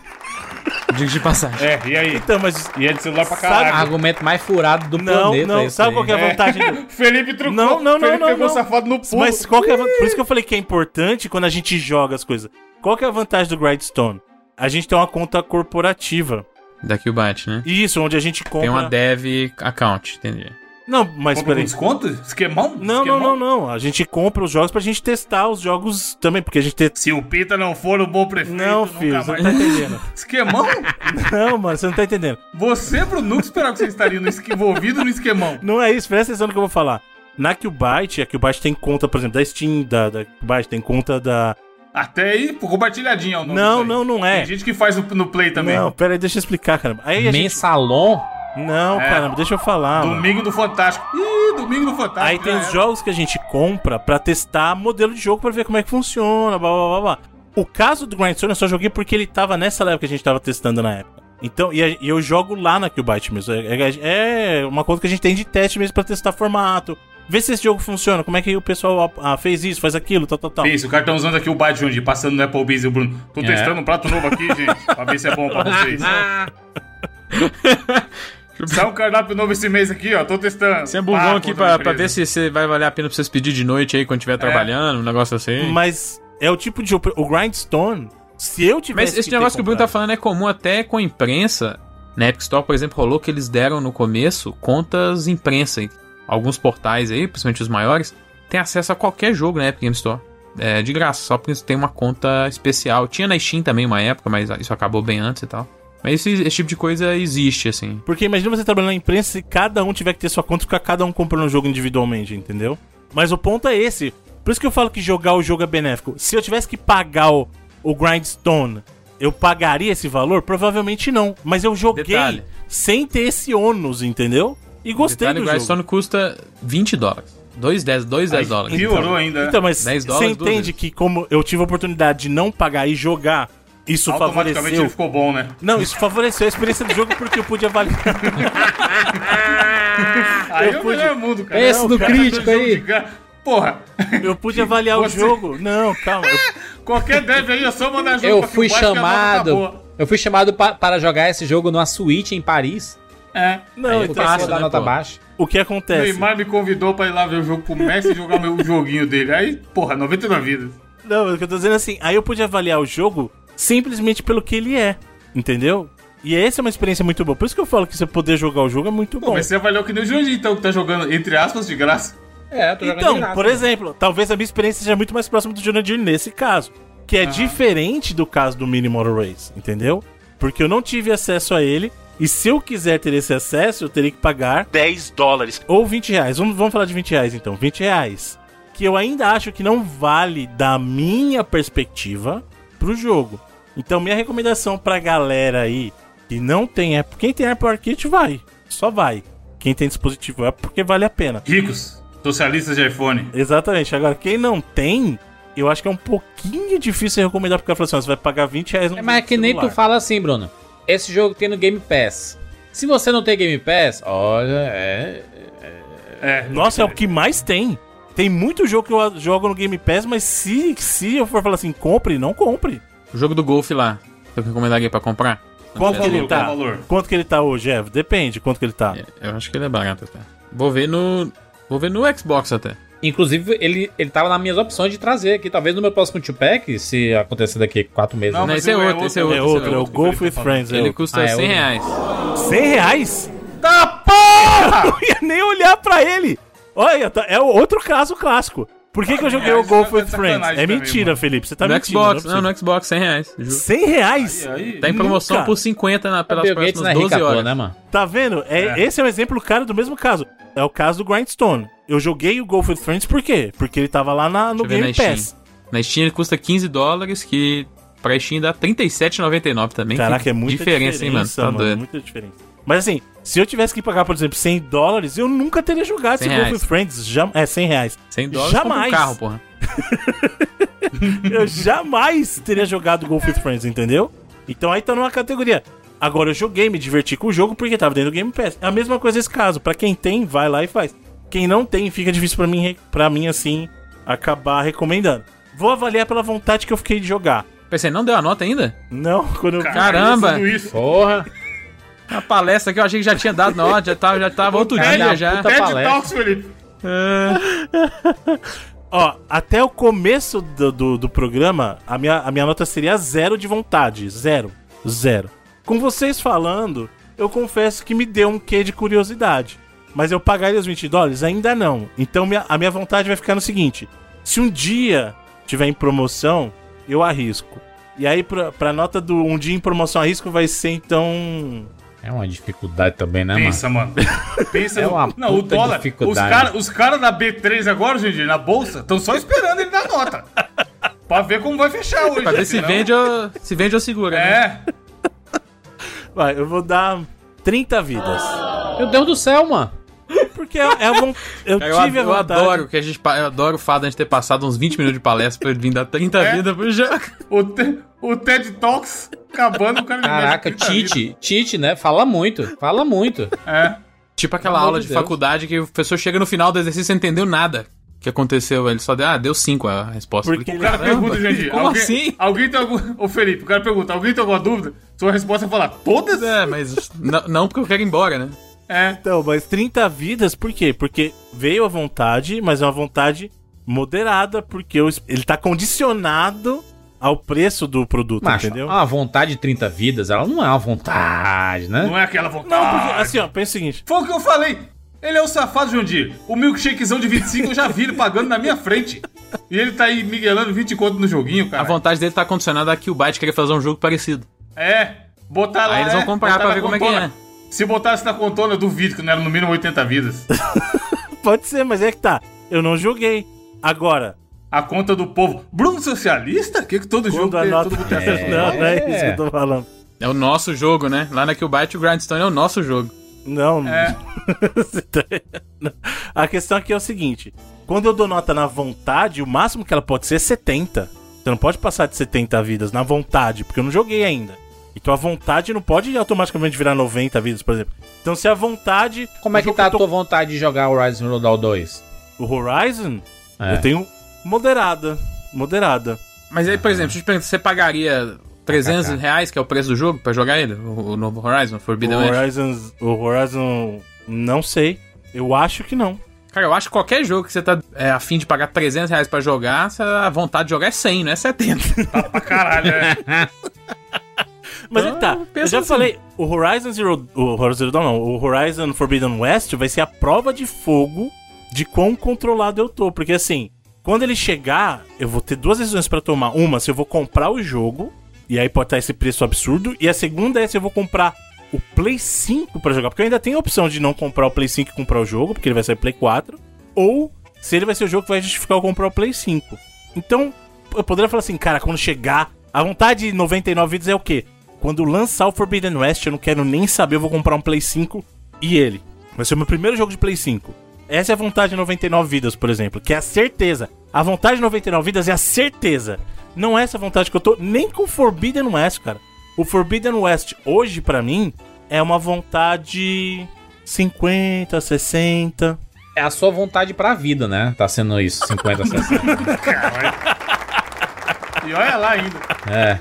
Digo de passagem. É, e aí? Então, mas... E é de celular pra Sabe- caralho. Argumento mais furado do Não, planeta. não, esse sabe qual que é a vantagem do... Felipe trucou. Não, não, não, Felipe não, pegou não. safado no pulo. Mas qual que é a... Por isso que eu falei que é importante quando a gente joga as coisas. Qual que é a vantagem do Grindstone? A gente tem uma conta corporativa. Daqui o bate, né? Isso, onde a gente compra... Tem uma dev account, entendi. Não, mas Compra com peraí. desconto? Esquemão? Não, não, Esquemão? não, não. A gente compra os jogos pra gente testar os jogos também, porque a gente tem... Se o Pita não for o bom prefeito, Não, nunca filho, você mais... não tá entendendo. Esquemão? Não, mano, você não tá entendendo. Você, Bruno, nunca esperava que você estaria no esque- envolvido no esquemão. Não é isso, presta atenção no que eu vou falar. Na Qbyte, a Qbyte tem conta, por exemplo, da Steam, da, da Qbyte, tem conta da... Até aí, pô, compartilhadinho é o nome Não, não, não é. Tem gente que faz no, no Play também. Não, pera aí, deixa eu explicar, caramba. Aí a gente... Mensalon? Não, É. caramba, deixa eu falar, mano. Domingo do Fantástico. Ih, Domingo do Fantástico. Aí tem os jogos que a gente compra pra testar modelo de jogo pra ver como é que funciona, blá blá blá blá. O caso do Grindstone eu só joguei porque ele tava nessa época que a gente tava testando na época. Então, e, eu jogo lá na Qbyte mesmo. É, é- é uma conta que a gente tem de teste mesmo pra testar formato. Ver se esse jogo funciona, como é que o pessoal ah, fez isso, faz aquilo, tal, tal, tal. Isso, o cara tá usando aqui o Byte Jundi, passando no Applebee's e o Bruno. Tô É. testando um prato novo aqui, gente, pra ver se é bom pra vocês. Sai um cardápio novo esse mês aqui, ó, tô testando. Você é burrão Pá, aqui pra, pra ver se você vai valer a pena pra vocês pedir de noite aí quando estiver trabalhando, um negócio assim. Mas é o tipo de jogo. O Grindstone, se eu tivesse. Mas esse ter negócio que o Bruno tá falando é comum até com imprensa. Na Epic Store, por exemplo, rolou que eles deram no começo contas imprensa. Alguns portais aí, principalmente os maiores, têm acesso a qualquer jogo na Epic Game Store. É de graça, só porque tem uma conta especial. Tinha na Steam também uma época, mas isso acabou bem antes e tal. Mas esse, esse tipo de coisa existe, assim. Porque imagina você trabalhando na imprensa e cada um tiver que ter sua conta e ficar cada um comprando um jogo individualmente, entendeu? Mas o ponto é esse. Por isso que eu falo que jogar o jogo é benéfico. Se eu tivesse que pagar o, o Grindstone, eu pagaria esse valor? Provavelmente não. Mas eu joguei Detalhe. sem ter esse ônus, entendeu? E gostei Detalhe, do o jogo. Grindstone custa 20 dólares. 2, 10, 2, 10 dólares. Piorou ainda. Então, mas 10 você entende que como eu tive a oportunidade de não pagar e jogar, isso Automaticamente favoreceu... ele ficou bom, né? Não, isso favoreceu a experiência do jogo porque eu pude avaliar. Aí Eu é o pude- melhor mundo, cara. Esse do cara, crítico aí. de. Porra, Eu pude avaliar Você- o jogo. Não, calma. eu- qualquer dev aí é só mandar jogo Eu fui chamado. Eu fui chamado pa- para jogar esse jogo numa suíte em Paris. É. Não, então, fácil, eu dar né, nota pô? baixa. o que O acontece? Neymar me convidou pra ir lá ver o jogo com o Messi e jogar meu joguinho dele. Aí, porra, 99 vidas. Não, o que eu tô dizendo é assim, aí eu pude avaliar o jogo simplesmente pelo que ele é, entendeu? E essa é uma experiência muito boa. Por isso que eu falo que você poder jogar o jogo é muito Pô, bom. mas você avaliou que nem o Jurandir, então, que tá jogando, entre aspas, de graça. É, eu tô Então, por exemplo, talvez a minha experiência seja muito mais próxima do Jurandir nesse caso. Que é diferente do caso do Mini Motor Race, entendeu? Porque eu não tive acesso a ele. E se eu quiser ter esse acesso, eu teria que pagar 10 dólares. ou 20 reais. Vamos, vamos falar de 20 reais então. 20 reais. Que eu ainda acho que não vale da minha perspectiva pro jogo. Então, minha recomendação pra galera aí que não tem Apple. Quem tem Apple Arcade vai. Só vai. Quem tem dispositivo Apple, porque vale a pena. Ricos, socialistas de iPhone. Exatamente. Agora, quem não tem, eu acho que é um pouquinho difícil recomendar pro cara falar assim, ó, você vai pagar 20 reais no É, mas é que nem tu fala assim, Bruno. Esse jogo tem no Game Pass. Se você não tem Game Pass, olha, é. É. Nossa, é o que mais tem. Tem muito jogo que eu jogo no Game Pass, mas se, se eu for falar assim, compre, não compre. O jogo do golfe lá. Eu recomendaria pra comprar? Quanto que ele tá? Quanto que ele tá hoje, Evo? Depende quanto que ele tá. É, Eu acho que ele é barato até. Vou ver no. Vou ver no Xbox até. Inclusive, ele, ele tava nas minhas opções de trazer aqui. Talvez no meu próximo two-pack, se acontecer daqui quatro meses. Não, Não, mas esse é é outro, esse é outro, outro. É esse outro, é o Golf with tá. Friends. É Ele custa Ah, é 100 outro. reais. 100 reais? Tá porra! Eu ia nem olhar pra ele. Olha, tá- é o outro caso clássico. Por que, que eu joguei É, o Golf é with Friends? É mentira, mano. Felipe. Você tá no mentindo. Xbox, não, é não, no Xbox, 100 reais. Juro. 100 reais? Aí, Tá em promoção Nunca. por 50 na, pelas Bill Gates próximas não é rico 12 à toa, horas. né, mano? Tá vendo? É, Esse é um exemplo claro do mesmo caso. É o caso do Grindstone. Eu joguei o Golf with Friends por quê? Porque ele tava lá na- no Deixa Game na Pass. Steam. Na Steam ele custa 15 dólares, que pra Steam dá 37,99 também. Caraca, Que é muita diferença, hein, mano? Tá doido. Muita diferença. Mas assim, se eu tivesse que pagar, por exemplo, 100 dólares, eu nunca teria jogado 100 esse Golf with Friends. Jam... É, 100 reais. 100 dólares compra um Jamais. carro, porra. Eu jamais teria jogado Golf with Friends, entendeu? Então aí tá numa categoria. Agora eu joguei, me diverti com o jogo porque tava dentro do Game Pass. É a mesma coisa esse caso. Pra quem tem, vai lá e faz. Quem não tem, fica difícil pra mim, pra mim assim, acabar recomendando. Vou avaliar pela vontade que eu fiquei de jogar. Pensei, não deu a nota ainda? Não, quando eu. Caramba! Isso. Porra. A palestra que eu achei que já tinha dado nota, já tava, já tava outro Cara, dia já. puta TED palestra. Talks, Felipe. Ó, até o começo do, do, do programa, a minha, a minha nota seria zero de vontade. Zero. Zero. Com vocês falando, eu confesso que me deu um quê de curiosidade. Mas eu pagaria os 20 dólares? Ainda não. Então minha- a minha vontade vai ficar no seguinte: se um dia tiver em promoção, eu arrisco. E aí, pra, pra nota do um dia em promoção arrisco, vai ser então. É uma dificuldade também, né, mano? Pensa, mano. Pensa É no- uma Não, o dólar. Os dificuldade. caras os cara da B3 agora, gente, na bolsa, estão só esperando ele dar nota. pra ver como vai fechar hoje. Pra ver se senão- vende ou, se vende ou segura, né? É. Vai, eu vou dar 30 vidas. Meu Deus do céu, mano. Porque é, é a von- eu eu, tive a eu vontade. adoro que a gente eu adoro o fato de a gente ter passado uns 20 minutos de palestra pra ele vir dar 30 É. vidas pro jogo. O, te- o TED Talks acabando, o cara me Caraca, mete 30 Tite. Tite, né? Fala muito. Fala muito. É. Tipo aquela Pelo aula de de Deus. faculdade que o professor chega no final do exercício e não entendeu nada que aconteceu. Ele só deu, ah, deu 5 a resposta. Porque O cara "Caramba, pergunta, gente. Como alguém, assim? Alguém tem algum. Ô, Felipe, o cara pergunta: alguém tem alguma dúvida? Sua resposta é falar: todas? É, mas não, não porque eu quero ir embora, né? É. Então, mas 30 vidas, por quê? Porque veio a vontade, mas é uma vontade moderada, porque ele tá condicionado ao preço do produto, Macho, entendeu? uma vontade de 30 vidas, ela não é uma vontade, né? Não é aquela vontade. Não, porque, assim, ó, pensa o seguinte. Foi o que eu falei. Ele é o safado Jundir. O milkshakezão de 25 eu já vi ele pagando na minha frente. E ele tá aí miguelando 20 conto no joguinho, A cara. vontade dele tá condicionada a que o Byte queria fazer um jogo parecido. É. Botar lá. Aí eles vão é, comprar pra ver como é que é. Se botasse na contona, eu duvido que não era no mínimo 80 vidas. Pode ser, mas é que tá. Eu não joguei. Agora, A conta do povo. Bruno socialista? O que, que todo jogo tem? nota. Todo mundo tem acesso? Não, não é isso que eu tô falando. É o nosso jogo, né? Lá na Killbyte o Grindstone é o nosso jogo. Não, É. A questão aqui é o seguinte: quando eu dou nota na vontade, o máximo que ela pode ser é 70. Você não pode passar de 70 vidas na vontade, porque eu não joguei ainda. Então a vontade não pode automaticamente virar 90 vidas, por exemplo. Então se a vontade. Como é que tá a tô- tua vontade de jogar Horizon Zero Dawn 2? O Horizon, É. eu tenho moderada. Moderada. Mas aí, por exemplo, deixa eu te perguntar, você pagaria 300 KK. reais, que é o preço do jogo, pra jogar ele? O, o novo Horizon, Forbidden West? Horizon, o Horizon, não sei. Eu acho que não. Cara, eu acho que qualquer jogo que você tá é, afim de pagar 300 reais pra jogar, a vontade de jogar é 100, não é 70. Pra caralho, é. Mas Ah, é tá, eu pensa já assim. falei, o Horizon Zero, o Horizon Zero Dawn não, o Horizon Forbidden West vai ser a prova de fogo de quão controlado eu tô, porque assim, quando ele chegar, eu vou ter duas decisões pra tomar. Uma, se eu vou comprar o jogo, e aí pode estar esse preço absurdo, e a segunda é se eu vou comprar o Play 5 pra jogar, porque eu ainda tenho a opção de não comprar o Play 5 e comprar o jogo, porque ele vai ser Play 4, ou se ele vai ser o jogo que vai justificar eu comprar o Play 5. Então, eu poderia falar assim, cara, quando chegar, a vontade de 99 vídeos é o quê? Quando lançar o Forbidden West, eu não quero nem saber, eu vou comprar um Play 5 e ele. Vai ser o meu primeiro jogo de Play 5. Essa é a vontade de 99 vidas, por exemplo, que é a certeza. A vontade de 99 vidas é a certeza. Não é essa vontade que eu tô nem com Forbidden West, cara. O Forbidden West hoje pra mim é uma vontade 50, 60. É a sua vontade pra vida, né? Tá sendo isso, 50, 60. E olha lá ainda. É.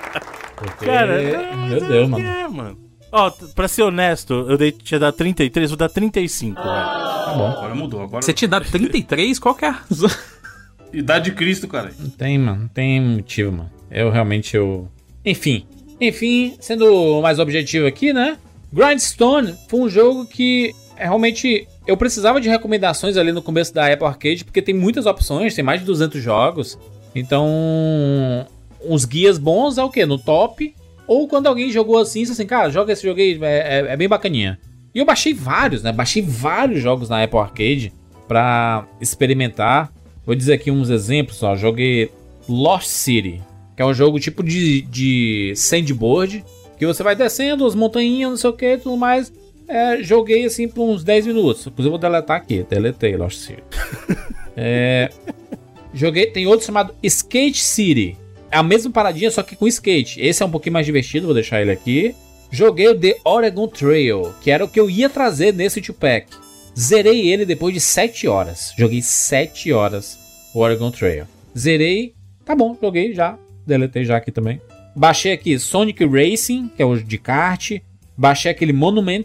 Porque... Cara, meu Deus, mano. É, mano. Ó, pra ser honesto, eu dei, tinha dado 33, vou dar 35, velho. Tá bom. Agora mudou. Agora. Você tinha dado 33? Qual que é a razão? Idade de Cristo, cara. Não tem, mano. Não tem motivo, mano. Eu realmente, eu... Enfim. Enfim, sendo mais objetivo aqui, né? Grindstone foi um jogo que é, realmente eu precisava de recomendações ali no começo da Apple Arcade, porque tem muitas opções, tem mais de 200 jogos. Então, uns guias bons é o quê? No top. Ou quando alguém jogou assim, assim, cara, joga esse jogo aí, é, é- é bem bacaninha. E eu baixei vários, né? Baixei vários jogos na Apple Arcade pra experimentar. Vou dizer aqui uns exemplos, ó. Joguei Lost City, que é um jogo tipo de, de sandboard, que você vai descendo as montanhas, não sei o que, tudo mais. É, joguei assim por uns 10 minutos. Inclusive, eu vou deletar aqui. Deletei Lost City. é, joguei. Tem outro chamado Skate City. É a mesma paradinha, só que com skate. Esse é um pouquinho mais divertido, vou deixar ele aqui. Joguei o The Oregon Trail, que era o que eu ia trazer nesse two-pack. Zerei ele depois de 7 horas. Joguei 7 horas o Oregon Trail. Zerei, tá bom, joguei já. Deletei já aqui também. Baixei aqui Sonic Racing, que é o de kart. Baixei aquele Monument,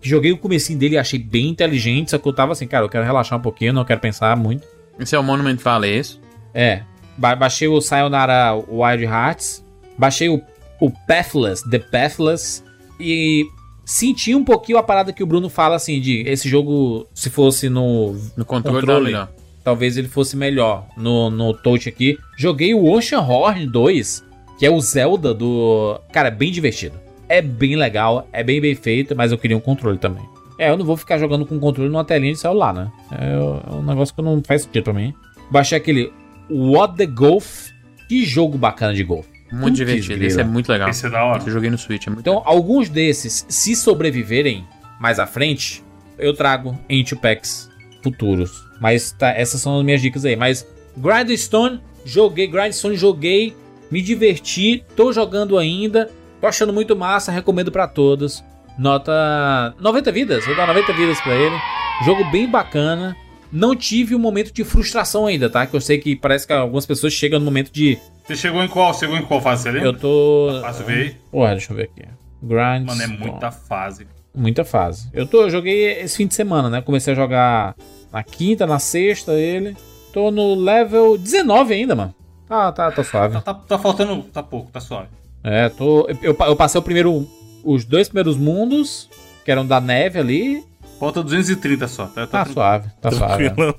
que joguei o comecinho dele e achei bem inteligente. Só que eu tava assim, cara, eu quero relaxar um pouquinho, não quero pensar muito. Esse é o Monument Valley, é isso? É. Ba baixei o Sayonara Wild Hearts. Baixei o, o Pathless, The Pathless. E senti um pouquinho a parada que o Bruno fala assim: de esse jogo, se fosse no, No controle, Controle. tá melhor. talvez ele fosse melhor no, no touch aqui. Joguei o Ocean Horn 2, que é o Zelda do. Cara, é bem divertido. É bem legal, é bem bem feito, mas eu queria um controle também. É, eu não vou ficar jogando com controle numa telinha de celular, né? É, é um negócio que não faz sentido pra mim. Baixei aquele What the Golf. Que jogo bacana de golfe. Muito Putz, divertido. grila. Esse é muito legal. Esse é da hora. Esse eu joguei no Switch, é muito Então, alguns desses, se sobreviverem mais à frente, eu trago em packs futuros. Mas tá, essas são as minhas dicas aí. Mas Grindstone, joguei, Grindstone, joguei, me diverti, tô jogando ainda, tô achando muito massa, recomendo pra todos. Nota 90 vidas, vou dar 90 vidas pra ele. Jogo bem bacana. Não tive um momento de frustração ainda, tá? Que eu sei que parece que algumas pessoas chegam no momento de. Você chegou em qual? Chegou em qual fase? Você lembra? Eu tô. Fácil ver aí. Porra, deixa eu ver aqui. Grind. Mano, é muita fase. Muita fase. Eu, tô, eu joguei esse fim de semana, né? Comecei a jogar na quinta, na sexta ele. Tô no level 19 ainda, mano. Tá, tá, tá suave. Tá, tá faltando. Tá pouco, tá suave. É, tô. Eu, eu passei o primeiro. Os dois primeiros mundos, que eram da neve ali. Falta 230 só. Tá, Tá tá suave, tá suave. Tranquilão.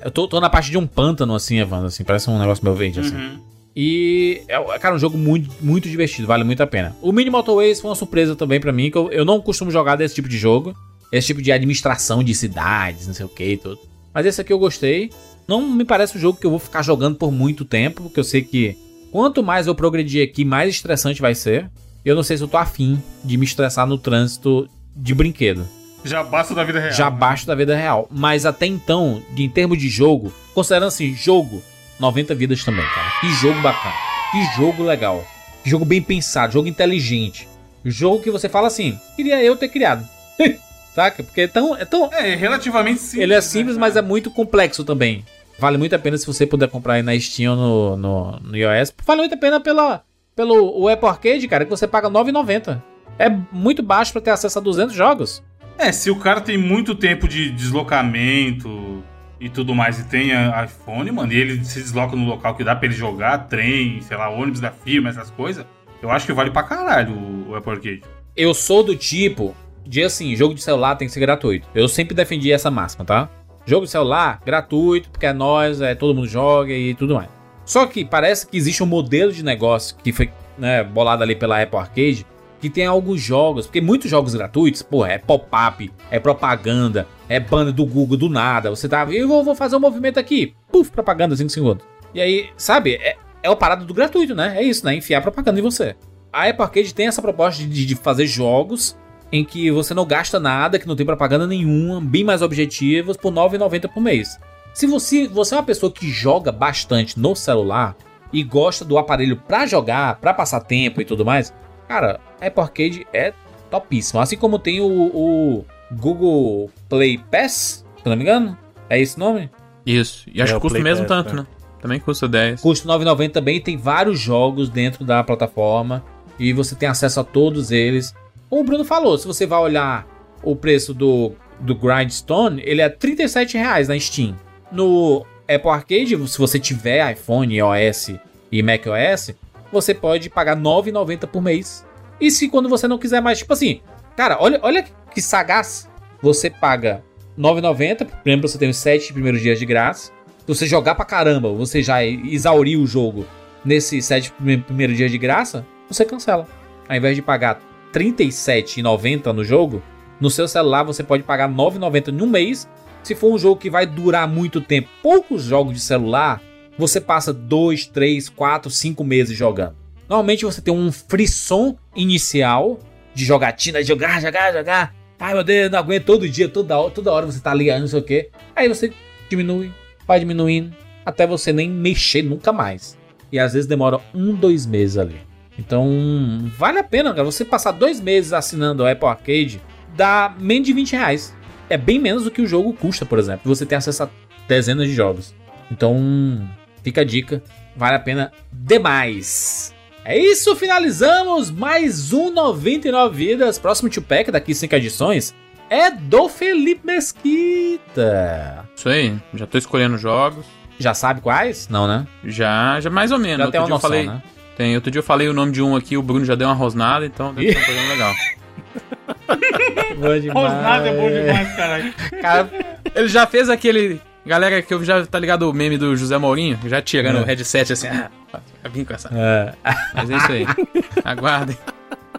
Eu tô, tô na parte de um pântano, assim, Evandro, assim. Parece um negócio meio verde, assim. Uhum. E é, cara, um jogo muito, muito divertido, vale muito a pena. O Mini Motorways foi uma surpresa também pra mim, que eu, eu não costumo jogar desse tipo de jogo. Esse tipo de administração de cidades, não sei o que e tudo. Mas esse aqui eu gostei. Não me parece um jogo que eu vou ficar jogando por muito tempo, porque eu sei que quanto mais eu progredir aqui, mais estressante vai ser. Eu não sei se eu tô afim de me estressar no trânsito de brinquedo Já basta da vida real. já né? abaixo da vida real. Mas até então, de- em termos de jogo, considerando assim, jogo, 90 vidas também, cara. Que jogo bacana. Que jogo legal. Que jogo bem pensado, jogo inteligente. Jogo que você fala assim, queria eu ter criado. Saca? Porque é tão, é tão. É, relativamente simples. Ele é simples, né, mas é muito complexo também. Vale muito a pena se você puder comprar aí na Steam ou no, no, no iOS. Vale muito a pena pela, pelo o Apple Arcade, cara, que você paga R$ 9,90. É muito baixo pra ter acesso a 200 jogos. É, se o cara tem muito tempo de deslocamento e tudo mais e tem iPhone, mano, e ele se desloca no local que dá pra ele jogar, trem, sei lá, ônibus da firma, essas coisas, eu acho que vale pra caralho o Apple Arcade. eu sou do tipo de assim, jogo de celular tem que ser gratuito. Eu sempre defendi essa máxima, tá? Jogo de celular, gratuito, porque é nós, é, todo mundo joga e tudo mais. Só que parece que existe um modelo de negócio que foi né, bolado ali pela Apple Arcade, que tem alguns jogos, porque muitos jogos gratuitos, pô, é pop-up, é propaganda, é banda do Google do nada. Você tá, eu vou, vou fazer um movimento aqui, puf, propaganda 5 segundos. E aí, sabe, é, é o parado do gratuito, né? É isso, né? Enfiar propaganda em você. A Apple Arcade tem essa proposta de, de fazer jogos em que você não gasta nada, que não tem propaganda nenhuma, bem mais objetivos, por R$ 9,90 por mês. Se você, você é uma pessoa que joga bastante no celular e gosta do aparelho pra jogar, pra passar tempo e tudo mais, cara, Apple Arcade é topíssimo. Assim como tem o, o Google Play Pass, se eu não me engano. É esse o nome? Isso. E acho É, que custa o mesmo Pass, tanto, é. né? Também custa 10. Custa 9,90 também. Tem vários jogos dentro da plataforma e você tem acesso a todos eles. Como o Bruno falou, se você vai olhar o preço do, do Grindstone, ele é 37 reais na Steam. No Apple Arcade, se você tiver iPhone, iOS e macOS, você pode pagar R$ 9,90 por mês. E se quando você não quiser mais, tipo assim, cara, olha, olha que sagaz. Você paga R$ 9,90, lembra você tem os 7 primeiros dias de graça. Se você jogar pra caramba, você já exaurir o jogo nesses 7 primeiros dias de graça, você cancela. Ao invés de pagar R$ 37,90 no jogo, no seu celular você pode pagar R$ 9,90 em um mês. Se for um jogo que vai durar muito tempo, poucos jogos de celular, você passa 2, 3, 4, 5 meses jogando. Normalmente você tem um frisson inicial de jogatina, de jogar, jogar, jogar. Ai meu Deus, não aguento todo dia, toda hora, toda hora você tá ligando, não sei o que. Aí você diminui, vai diminuindo, até você nem mexer nunca mais. E às vezes demora um, dois meses ali. Então, vale a pena, cara. Você passar dois meses assinando o Apple Arcade dá menos de 20 reais. É bem menos do que o jogo custa, por exemplo. Você tem acesso a dezenas de jogos. Então, fica a dica. Vale a pena demais. É isso, finalizamos mais um 99 Vidas. Próximo two-pack daqui 5 edições é do Felipe Mesquita. Isso aí. Já tô escolhendo jogos. Já sabe quais? Não, né? Já, já mais ou menos. Já outro tem uma dia eu noção, falei, né? Tem, outro dia eu falei o nome de um aqui, o Bruno já deu uma rosnada, então deve ser um programa legal. Bom demais. Rosnado é bom demais, caralho. Cara, ele já fez aquele. Galera que eu já tá ligado o meme do José Mourinho, já tirando É. o headset assim, ah, vir com essa. É. Mas é isso aí. Aguardem.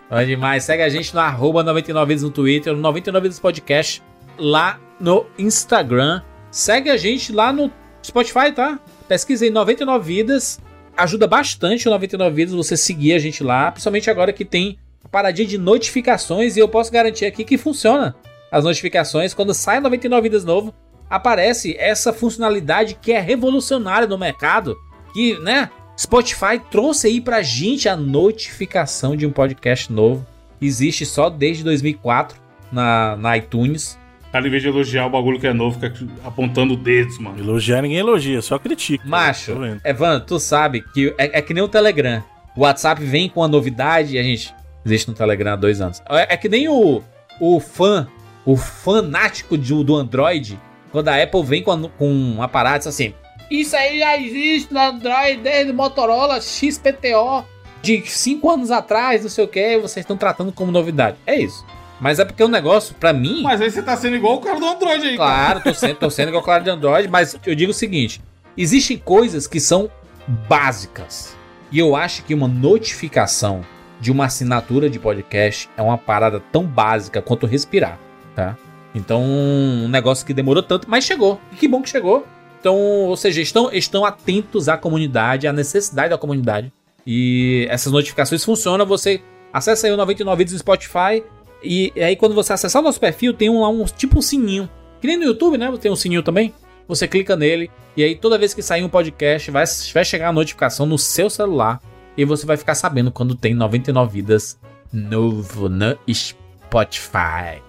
Bom demais. Segue a gente no arroba 99 vezes no Twitter, no 99 vezes podcast, lá no Instagram. Segue a gente lá no Spotify, tá? Pesquisa aí 99 vidas. Ajuda bastante o 99 vidas você seguir a gente lá, principalmente agora que tem paradinha de notificações e eu posso garantir aqui que funciona. As notificações, quando sai 99 vidas novo, aparece essa funcionalidade que é revolucionária no mercado, que, né, Spotify trouxe aí pra gente a notificação de um podcast novo. Existe só desde 2004 na, na iTunes. Cara, em vez de elogiar o bagulho que é novo, fica apontando dedos, mano. Elogiar ninguém elogia, só critica. Macho, Tô vendo. Evandro, tu sabe que é, é que nem o Telegram. O WhatsApp vem com a novidade e a gente existe no Telegram há dois anos. É, é que nem o, o fã, o fanático de- do Android, quando a Apple vem com, a- com um aparato assim. Isso aí já existe no Android desde o Motorola XPTO de 5 anos atrás, não sei o que, e vocês estão tratando como novidade. É isso. Mas é porque o negócio, pra mim. Mas aí você tá sendo igual o cara do Android aí, cara. Claro, tô sendo, tô sendo igual claro de Android, mas eu digo o seguinte: existem coisas que são básicas. E eu acho que uma notificação de uma assinatura de podcast é uma parada tão básica quanto respirar, tá? Então, um negócio que demorou tanto, mas chegou. E que bom que chegou. Então, ou seja, estão, estão atentos à comunidade, à necessidade da comunidade. E essas notificações funcionam. Você acessa aí o 99 vídeos no Spotify. E aí, quando você acessar o nosso perfil, tem um, lá um tipo um sininho. Que nem no YouTube, né? Tem um sininho também. Você clica nele. E aí, toda vez que sair um podcast, vai, vai chegar a notificação no seu celular. E você vai ficar sabendo quando tem 99 vidas novo no Spotify.